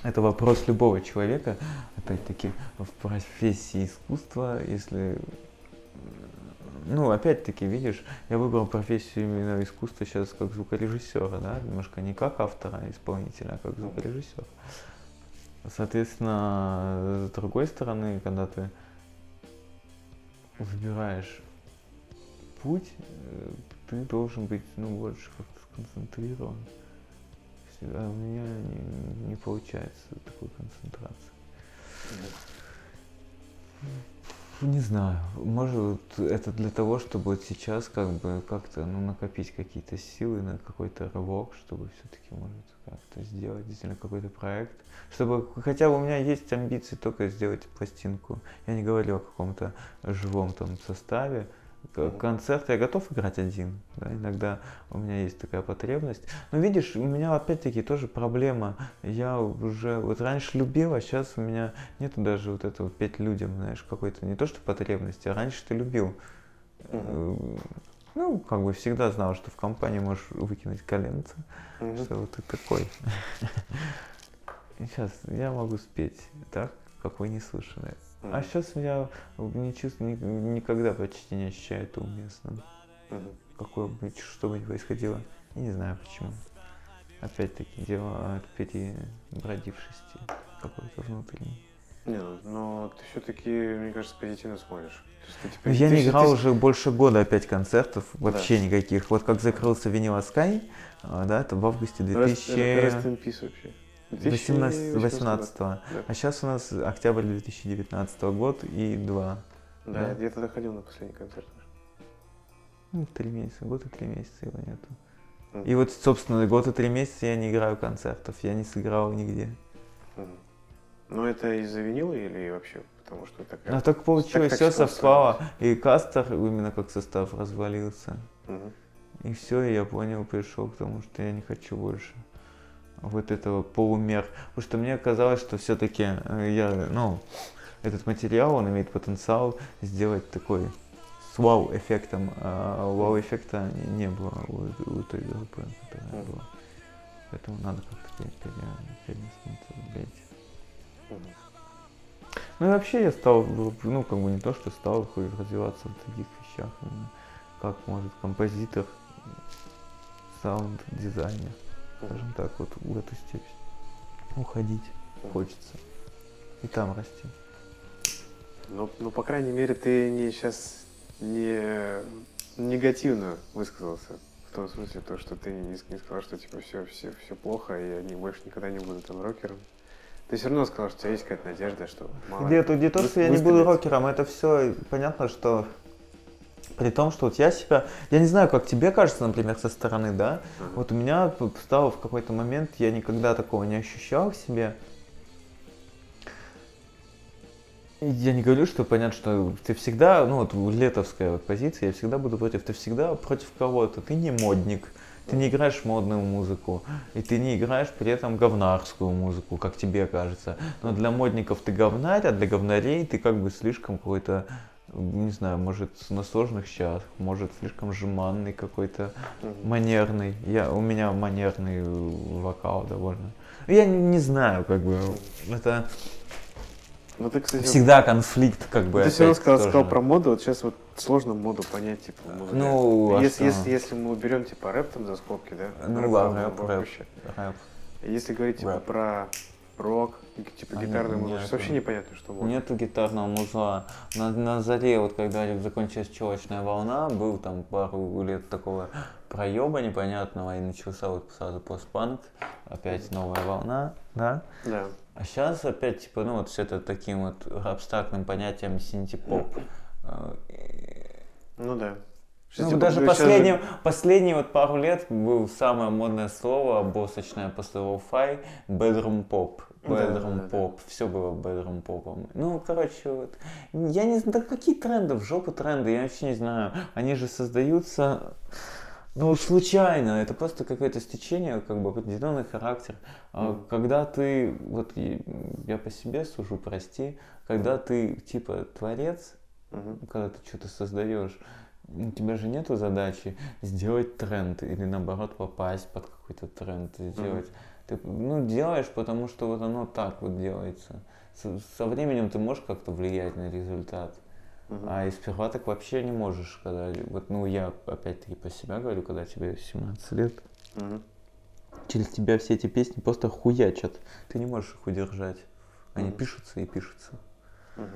это вопрос любого человека, опять-таки в профессии искусства, если, ну опять-таки видишь, я выбрал профессию именно искусства сейчас как звукорежиссера, да, немножко не как автора, а исполнителя, а как звукорежиссера. Соответственно, с другой стороны, когда ты выбираешь путь, э, ты должен быть, ну, больше как-то сконцентрирован. Всегда у меня не, не получается такой концентрации. Не знаю, может это для того, чтобы сейчас как бы как-то ну, накопить какие-то силы на какой-то рывок, чтобы все-таки может как-то сделать действительно какой-то проект, чтобы хотя у меня есть амбиции только сделать пластинку. Я не говорю о каком-то живом там составе. Концерт я готов играть один, да, иногда у меня есть такая потребность. Но видишь, у меня опять-таки тоже проблема. Я уже вот раньше любил, а сейчас у меня нету даже вот этого петь людям, знаешь, какой-то не то что потребности, а раньше ты любил. Э, Ну, как бы всегда знал, что в компании можешь выкинуть коленца, что вот ты такой. [laughs] Сейчас я могу спеть так, как вы А сейчас я не чувствую, ни- никогда почти не ощущаю это уместным.
Мгм.
Какое бы, что бы ни происходило. И не знаю почему. Опять-таки дело от перебродившести какой-то внутренней.
Не, ну, но ты все-таки, мне кажется, позитивно смотришь. Есть теперь-
Ну, Я
ты-
не играл
ты-
уже больше года опять концертов, вообще никаких. Вот как закрылся Винила Sky, а, да, это в августе
Rest- Rest
2018
in peace вообще.
18
Да.
А сейчас у нас октябрь 2019 год и два.
Да,
Да.
я тогда ходил на последний концерт.
Ну, три месяца, год и три месяца его нету.
Мгм.
И вот, собственно, год и три месяца я не играю концертов, я не сыграл нигде.
Мгм. Ну, это из-за винила или вообще? Потому что такая...
А так получилось,
так
все совпало. И Кастер именно как состав развалился.
Мгм.
И все, и я понял, пришел к тому, что я не хочу больше вот этого полумер. Потому что мне казалось, что все-таки я, ну, этот материал, он имеет потенциал сделать такой с вау-эффектом. А вау-эффекта не, было у, у той группы, которая была. Поэтому надо как-то пере- пере- пересмотреться, блядь.
Мгм.
Ну и вообще я стал, ну как бы не то, что стал развиваться в таких вещах, именно как может композитор, саунд-дизайнер, скажем так, вот в эту степень уходить хочется и там расти.
Ну, ну, по крайней мере, ты не сейчас не негативно высказался. В том смысле, то, что ты не, не сказал, что типа все, все, все плохо, и они больше никогда не будут там рокером. Ты все равно сказал, что у тебя есть какая-то надежда, что
мало. Нет, не то, что я не буду рокером, это все понятно, что при том, что вот я себя, я не знаю, как тебе кажется, например, со стороны, да, uh-huh. вот у меня стало в какой-то момент, я никогда такого не ощущал в себе, Я не говорю, что понятно, что ты всегда, ну вот летовская вот позиция, я всегда буду против, ты всегда против кого-то, ты не модник, ты не играешь модную музыку, и ты не играешь при этом говнарскую музыку, как тебе кажется. Но для модников ты говнарь, а для говнарей ты как бы слишком какой-то, не знаю, может на сложных щах, может слишком жеманный какой-то, манерный. Я, у меня манерный вокал довольно. Я не, не знаю, как бы, это ну, ты, кстати, Всегда конфликт, как бы.
Ты все равно сказал, сказал про моду, вот сейчас вот сложно моду понять, типа, музыка. Ну, а если, если, если мы уберем, типа, рэп там за скобки, да?
Ну, рэп, ладно, рэп, рэп,
рэп. Если говорить, типа, рэп. про рок, типа а гитарную музыку, вообще непонятно, что
можно. Нету гитарного музла. На, на заре, вот когда закончилась челочная волна, был там пару лет такого проеба непонятного, и начался вот сразу постпанк, опять новая волна, да?
Да.
А сейчас опять, типа, ну вот все это таким вот абстрактным понятием синтепоп.
Ну да.
Ну, типа, даже последние, сейчас... последние вот пару лет было самое модное слово, босочное после лоу-фай, bedroom pop. Bedroom да, pop. Да. Все было bedroom попом. Ну, короче, вот. Я не знаю, да какие тренды, в жопу тренды, я вообще не знаю. Они же создаются ну, случайно, это просто какое-то стечение, как бы определенный характер. Mm. Когда ты, вот я по себе сужу, прости, когда ты типа творец, mm-hmm. когда ты что-то создаешь, у тебя же нету задачи сделать тренд или наоборот попасть под какой-то тренд, сделать. Mm-hmm. Ты ну, делаешь, потому что вот оно так вот делается. Со, со временем ты можешь как-то влиять на результат. Угу. А и сперва так вообще не можешь, когда, вот, ну, я опять-таки по себя говорю, когда тебе 17 лет, угу. через тебя все эти песни просто хуячат, ты не можешь их удержать. Они угу. пишутся и пишутся. Угу.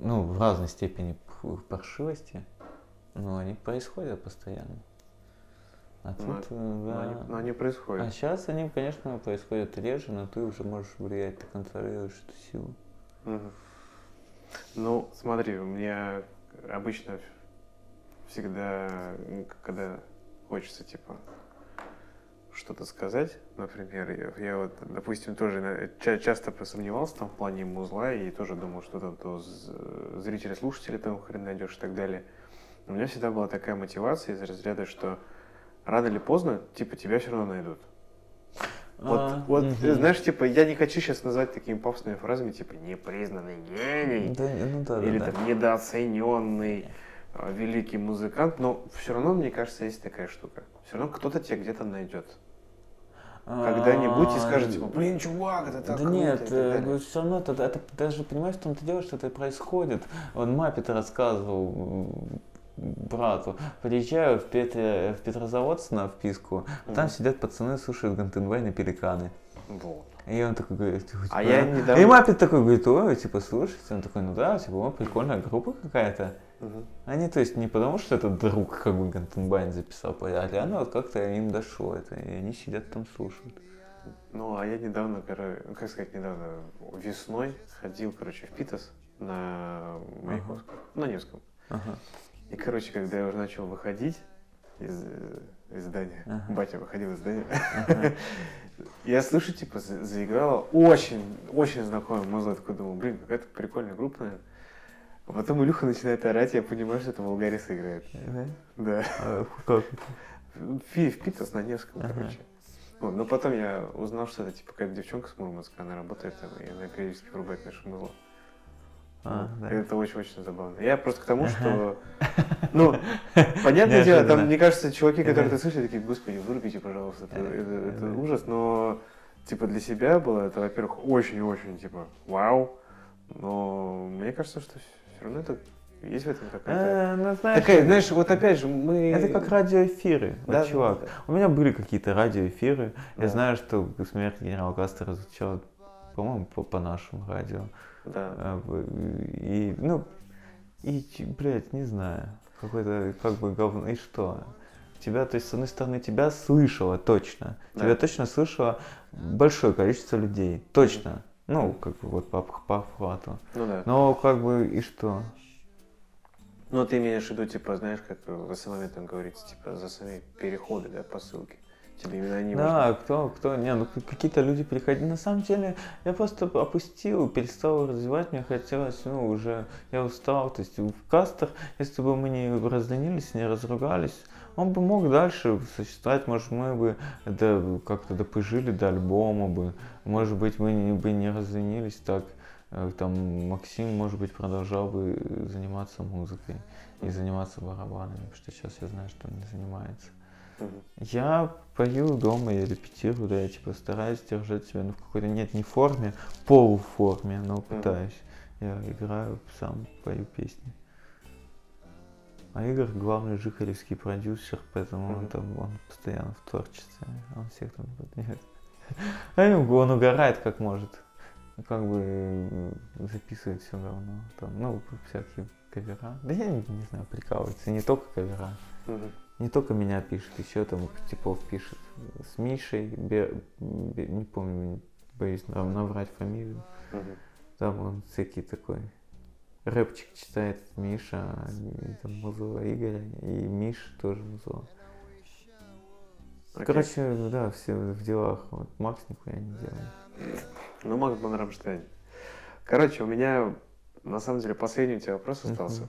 Ну, в разной степени паршивости, но они происходят постоянно.
А тут, но, э, да. но, они, но они происходят.
А сейчас они, конечно, происходят реже, но ты уже можешь влиять, ты контролируешь эту силу. Угу.
Ну, смотри, у меня обычно всегда, когда хочется, типа, что-то сказать, например, я, я вот, допустим, тоже часто посомневался там в плане музла и тоже думал, что там то зрители, слушатели там хрен найдешь и так далее. У меня всегда была такая мотивация из разряда, что рано или поздно, типа, тебя все равно найдут. Вот, а, вот угу. знаешь, типа, я не хочу сейчас назвать такими пафосными фразами, типа, непризнанный гений, да, ну, да, или да, там да. недооцененный э, великий музыкант, но все равно, мне кажется, есть такая штука. Все равно кто-то тебя где-то найдет. Когда-нибудь и скажет, типа, блин, чувак, это так
Да круто, нет, э, все равно это, это даже, понимаешь, в том-то дело, что это происходит. Он Маппет рассказывал, брату. Приезжаю в, Петре, в Петрозаводск на вписку, а там сидят пацаны, слушают Гантенвайн и Пеликаны.
Вот.
И он такой говорит, типа,
а я недавно...
И Маппет такой говорит, ой, типа, слушайте, он такой, ну да, типа, о, прикольная группа какая-то. Угу. Они, то есть, не потому, что это друг, как бы, Гантенбайн записал, а реально вот как-то им дошло это, и они сидят там слушают.
Ну, а я недавно, короче, как сказать, недавно, весной ходил, короче, в Питас на Маяковском, ага. на Невском. Ага. И, короче, когда я уже начал выходить из, из здания, ага. батя выходил из здания, ага. [laughs] я слышу, типа, заиграла очень, очень знакомая музыка. Такой думал, блин, какая-то прикольная группа, наверное. А потом Илюха начинает орать, я понимаю, что это Волгарис играет. Да? Да. А, как? На Невском, ага. короче. Вот, но потом я узнал, что это типа какая-то девчонка с Мурманска, она работает там, и она периодически врубает наше музло. А, да. Это очень-очень забавно. Я просто к тому, что, [laughs] ну, понятное дело, там, мне кажется, чуваки, которые это слышали, такие, господи, вырубите, пожалуйста, это, это, это ужас, но, типа, для себя было это, во-первых, очень-очень, типа, вау, Но мне кажется, что все равно это есть в этом какая-то...
Э, ну, знаешь,
Такая, знаешь, вот опять же, мы...
Это как радиоэфиры, вот,
Да, да,
чувак.
да.
У меня были какие-то радиоэфиры.
Да.
Я знаю, что смерть генерала Кастера звучала, по-моему, по, по нашему радио.
Да.
В- И, ну, и, блядь, не знаю. Какое-то, как бы, говно. И что? Тебя, то есть, с одной стороны, тебя слышало точно.
Да.
Тебя точно слышало большое количество людей. Точно. Ну, как бы, вот по, по охвату.
Ну да.
Но, как бы, и что?
Ну, ты имеешь в виду, типа, знаешь, как в основном там говорится, типа, за сами переходы, да, по ссылке. Тебе именно они
Да, кто, кто, не, ну какие-то люди приходили. На самом деле, я просто опустил, перестал развивать, мне хотелось, ну, уже, я устал. То есть в кастах, если бы мы не разленились, не разругались, он бы мог дальше существовать, может, мы бы до- как-то допыжили до альбома бы, может быть, мы не, бы не разленились так, Э, там Максим, может быть, продолжал бы заниматься музыкой и заниматься барабанами, потому что сейчас я знаю, что он не занимается. Я пою дома, я репетирую, да, я типа стараюсь держать себя ну, в какой-то, нет, не форме, полуформе, но пытаюсь. Я играю, сам пою песни. А Игорь главный жихаревский продюсер, поэтому он
Мгм.
там, он постоянно в творчестве, он всех там поднимает. [laughs] А он угорает как может. Как бы э, записывает все равно. Там, ну, всякие кавера. Да я не, не знаю, прикалывается. Не только кавера.
Мгм.
Не только меня пишет, еще там Типов пишет с Мишей, Бе- Бе- не помню, боюсь нав- наврать фамилию.
Мгм.
Там он всякий такой рэпчик читает Миша, и там музло Игоря, и Миш тоже музло.
Окей.
Короче, да, все в делах. Вот Макс нихуя не делает.
Ну, Макс Бон Рамштайн. Короче, у меня, на самом деле, последний у тебя вопрос остался.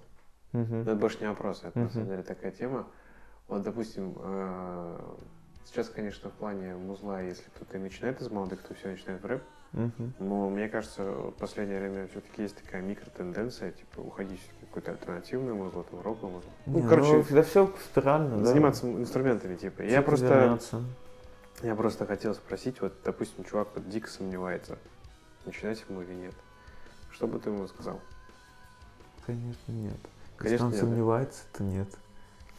Мгм.
Но это больше не вопрос, это на
Мгм.
самом деле такая тема. Вот, допустим, э, сейчас, конечно, в плане музла, если кто-то начинает из молодых, то все начинает в рэп. Но мне кажется, в последнее время все-таки есть такая микротенденция, типа уходить в какое-то альтернативное музло, там роковое музло.
Не,
Ну, короче,
да все да.
заниматься инструментами, типа. Я
Всё
просто, я просто хотел спросить, вот, допустим, чувак вот дико сомневается, начинать ему или нет. Что бы ты ему сказал?
Конечно, нет.
Конечно,
Если он
нет, да?
сомневается, то нет.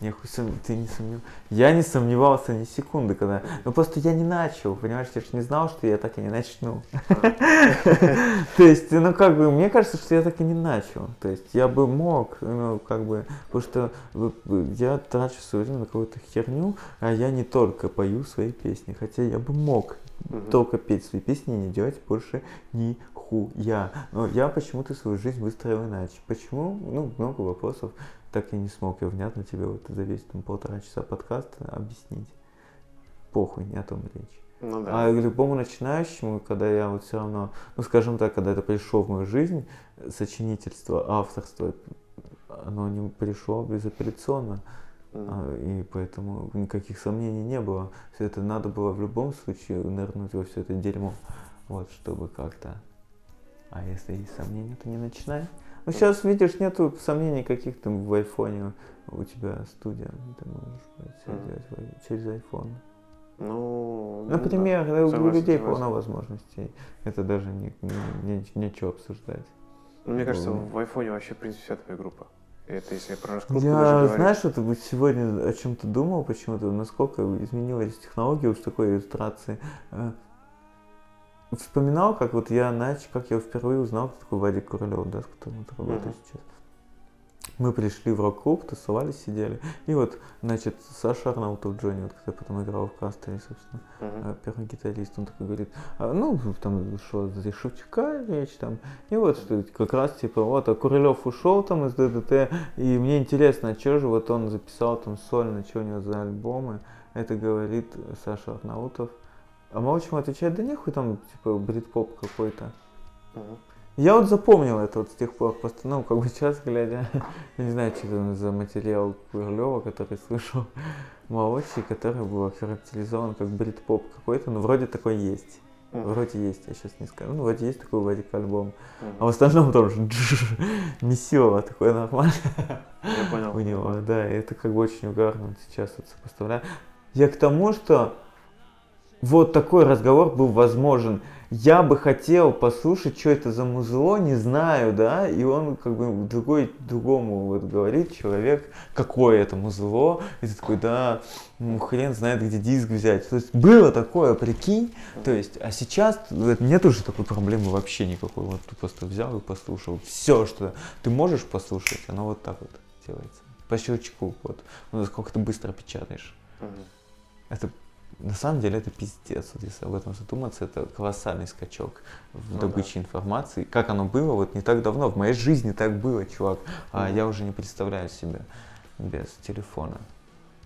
Нехуй сом- ты не сомневался. Я не сомневался ни секунды, когда... Ну просто я не начал, понимаешь, я же не знал, что я так и не начну. [laughs] То есть, ну как бы, мне кажется, что я так и не начал. То есть я бы мог, ну как бы, потому что вы- вы- я трачу свое время на какую-то херню, а я не только пою свои песни, хотя я бы мог только петь свои песни и не делать больше нихуя. Но я почему-то свою жизнь выстроил иначе. Почему? Ну, много вопросов. Так и не смог я внятно тебе вот за весь там полтора часа подкаста объяснить. Похуй, не о том речь.
Ну да.
А любому начинающему, когда я вот все равно, ну скажем так, когда это пришло в мою жизнь, сочинительство, авторство, оно не пришло безапелляционно. А, И поэтому никаких сомнений не было. Все это надо было в любом случае нырнуть во все это дерьмо. Вот, чтобы как-то. А если есть сомнения, то не начинай. Ну, сейчас, видишь, нету сомнений каких-то в айфоне. У тебя студия, ты можешь блядь,
Мгм.
делать через iPhone.
Ну, ну
Например,
да.
у
Согласен,
людей
согласен.
полно возможностей. Это даже не, не- не- нечего обсуждать.
Ну, Мне кажется,
Ну.
в айфоне вообще, в принципе, вся твоя группа. Это если про раскрутку
Я,
даже
знаешь, вот вот сегодня о чем-то думал почему-то, насколько изменилась технология уж такой иллюстрации. Вспоминал, как вот я начал, как я впервые узнал, кто такой Вадик Куралев, да, с которым вот работаю
Мгм.
сейчас. Мы пришли в рок-клуб, тусовались, сидели. И вот, значит, Саша Арнаутов Джонни, вот, который потом играл в Кастере, собственно, э, первый гитарист, он такой говорит, а, ну, там что, за Шевчука речь там, и вот, что как раз, типа, вот, а Курилев ушел там из ДДТ, и мне интересно, а что же вот он записал там сольно, что у него за альбомы, это говорит Саша Арнаутов. А Молчим отвечает, да нехуй там, типа, брит-поп какой-то.
Мгм.
Я вот запомнил это вот с тех пор, просто, ну, как бы сейчас, глядя, [laughs] не знаю, что это за материал Курлева, который слышал молодший, который был охарактеризован как брит-поп какой-то, ну, вроде такой есть.
Мгм.
Вроде есть, я сейчас не скажу. Ну, вроде есть такой Вадик альбом.
Мгм.
А в остальном тоже месилово [laughs] такое нормально
Я понял.
у него, да, и это как бы очень угарно сейчас вот сопоставляю. Я к тому, что вот такой разговор был возможен. Я бы хотел послушать, что это за музло, не знаю, да, и он как бы другой, другому вот говорит человек, какое это музло, и ты такой, да, ну, хрен знает, где диск взять. То есть было такое, прикинь, то есть, а сейчас нет уже такой проблемы вообще никакой, вот ты просто взял и послушал. Все, что ты можешь послушать, оно вот так вот делается, по щелчку, вот, ну, сколько ты быстро печатаешь. Это на самом деле это пиздец, вот если об этом задуматься, это колоссальный скачок в ну, добыче да. информации. Как оно было вот не так давно, в моей жизни так было, чувак, а я уже не представляю себя без телефона.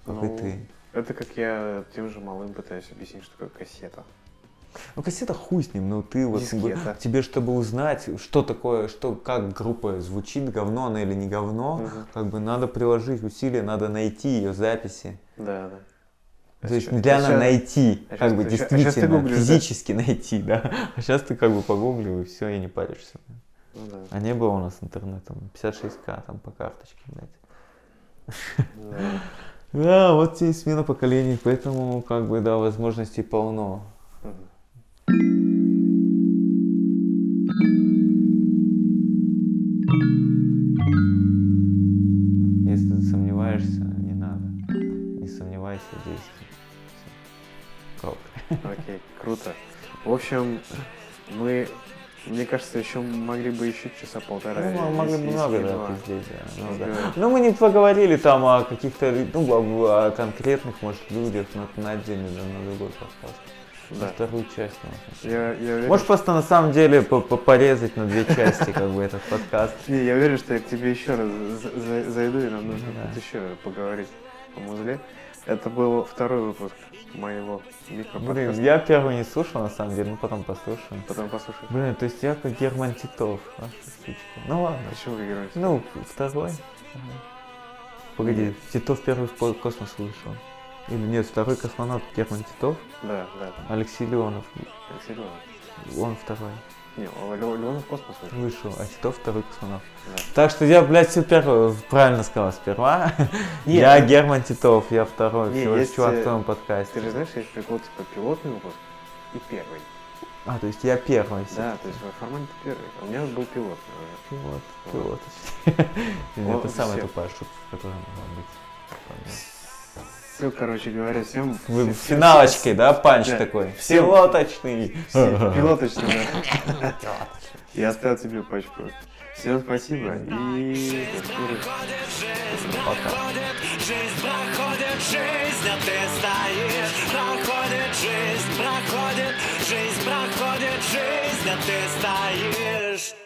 Как ну, и ты.
Это как я тем же малым пытаюсь объяснить, что такое кассета.
Ну, кассета хуй с ним, но ты вот Дискета. тебе, чтобы узнать, что такое, что, как группа звучит, говно она или не говно, угу. как бы надо приложить усилия, надо найти ее записи.
Да, да.
То есть для сейчас, найти, а как бы сейчас, действительно, гуглишь, физически да? [laughs] найти, да. А сейчас ты как бы погуглил и все, и не паришься. Ну, да. А не было у нас интернета, 56к там по карточке, блядь. Да. [laughs] да, вот тебе смена поколений, поэтому как бы, да, возможностей полно. Если ты сомневаешься, не надо. Не сомневайся, действуй.
Окей, круто. В общем, мы, мне кажется, еще могли бы еще часа полтора.
Ну, могли бы много, да, пиздеть, да. Ну, да. Ну, мы не поговорили там о каких-то, ну, о, о конкретных, может, людях, но на отдельный, да, на другой подкаст. Да. вторую часть можно. Я, я уверен, Можешь просто на самом деле порезать на две части как бы этот подкаст.
Не, я уверен, что я к тебе еще раз зайду и нам нужно еще поговорить о музле. Это был второй выпуск моего микроподкаста.
Блин, я первый не слушал, на самом деле, ну потом послушаем.
Потом послушаем.
Блин, то есть я как Герман Титов. А, ну ладно.
Почему Герман Титов?
Ну, второй. Погоди, Титов первый в космос вышел. Или нет, второй космонавт Герман Титов?
Да, да.
Алексей Леонов.
Алексей Леонов.
Он второй.
Не, Леонов в космос
вышел. Вышел, а Титов второй космонавт. Да. Так что я, блядь, супер правильно сказал сперва. [laughs] Нет, я ну... Герман Титов, я второй. Не, всего есть, чувак в твоем подкасте.
Ты же знаешь, есть прикол, типа пилотный выпуск и первый.
А, то есть я первый.
Да, то есть в формате первый. А у меня был пилот.
Пилот, [laughs] пилот. Это самая тупая шутка, которая могла быть.
Все, короче говоря, всем...
Вы всем, финалочкой, да, панч да. такой? Всем... Пилоточный.
Пилоточный, да. Я оставил тебе пачку. Всем спасибо и до скорых. Пока. Жизнь проходит, жизнь, а ты стоишь. Проходит жизнь, проходит, жизнь проходит, жизнь, а ты стоишь.